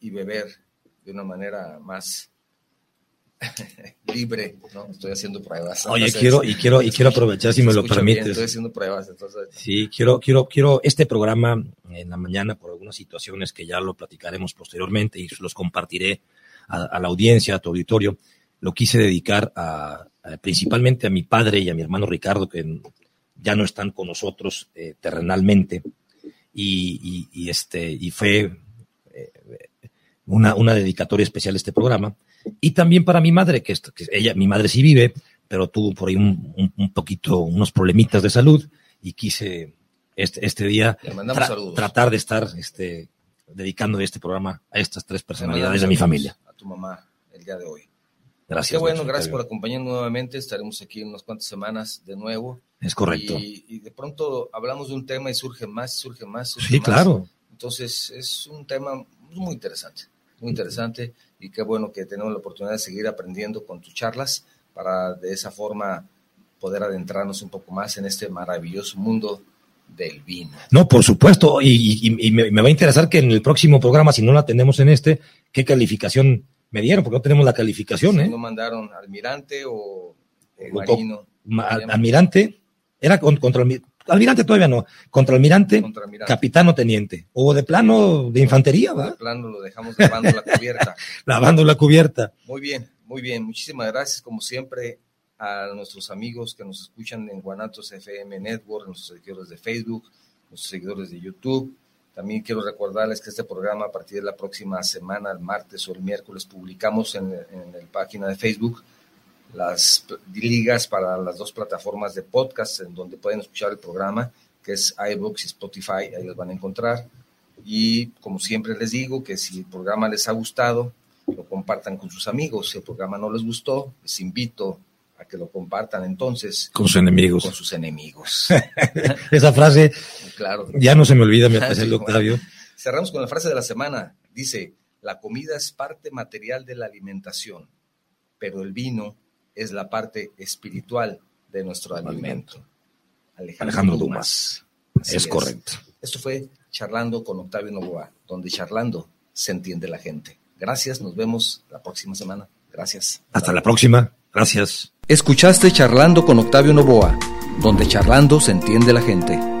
y beber de una manera más libre, ¿no? Estoy haciendo pruebas. Oye, Entonces, quiero, y quiero, y quiero aprovechar, si me lo escucha bien, permites. estoy haciendo pruebas, entonces. Sí, quiero, quiero, quiero este programa en la mañana por algunas situaciones que ya lo platicaremos posteriormente y los compartiré a, a la audiencia, a tu auditorio. Lo quise dedicar a, a- principalmente a mi padre y a mi hermano Ricardo, que ya no están con nosotros eh, terrenalmente. Y, y- y este, y fue una, una dedicatoria especial a este programa. Y también para mi madre, que, esto- que ella, mi madre sí vive, pero tuvo por ahí un, un- un poquito, unos problemitas de salud y quise este, este día tra- tratar de estar este, dedicando este programa a estas tres personalidades de mi familia. A tu mamá el día de hoy. Gracias. Qué bueno, Nacho, gracias por acompañarnos nuevamente. Estaremos aquí en unas cuantas semanas de nuevo. Es correcto. Y, y de pronto hablamos de un tema y surge más, surge más. surge Sí, más. claro. Entonces es un tema muy interesante, muy interesante y qué bueno que tenemos la oportunidad de seguir aprendiendo con tus charlas para de esa forma poder adentrarnos un poco más en este maravilloso mundo del vino. No, por supuesto, y, me, va a interesar que en el próximo programa, si no la tenemos en este, ¿qué calificación me dieron? Porque no tenemos la calificación, ¿eh? ¿No mandaron almirante o, marino? almirante, era contra el almirante todavía no, contra almirante, capitán o teniente, o de plano de infantería, ¿va? De plano lo dejamos lavando la cubierta. lavando la cubierta. Muy bien, muy bien, muchísimas gracias como siempre a nuestros amigos que nos escuchan en Guanatos FM Network, nuestros seguidores de Facebook, nuestros seguidores de YouTube. También quiero recordarles que este programa a partir de la próxima semana, el martes o el miércoles, publicamos en, en la página de Facebook las ligas para las dos plataformas de podcast en donde pueden escuchar el programa, que es iBooks y Spotify, ahí los van a encontrar. Y como siempre les digo, que si el programa les ha gustado, lo compartan con sus amigos. Si el programa no les gustó, les invito a que lo compartan entonces. Con sus enemigos. Con sus enemigos. Esa frase claro. ya no se me olvida, me el Octavio. Cerramos con la frase de la semana. Dice, la comida es parte material de la alimentación, pero el vino es la parte espiritual de nuestro alimento. Alejandro, Dumas. Es, correcto. Esto fue Charlando con Octavio Novoa, donde charlando se entiende la gente. Gracias, nos vemos la próxima semana. Gracias. Hasta la próxima. Gracias. Escuchaste Charlando con Octavio Novoa, donde charlando se entiende la gente.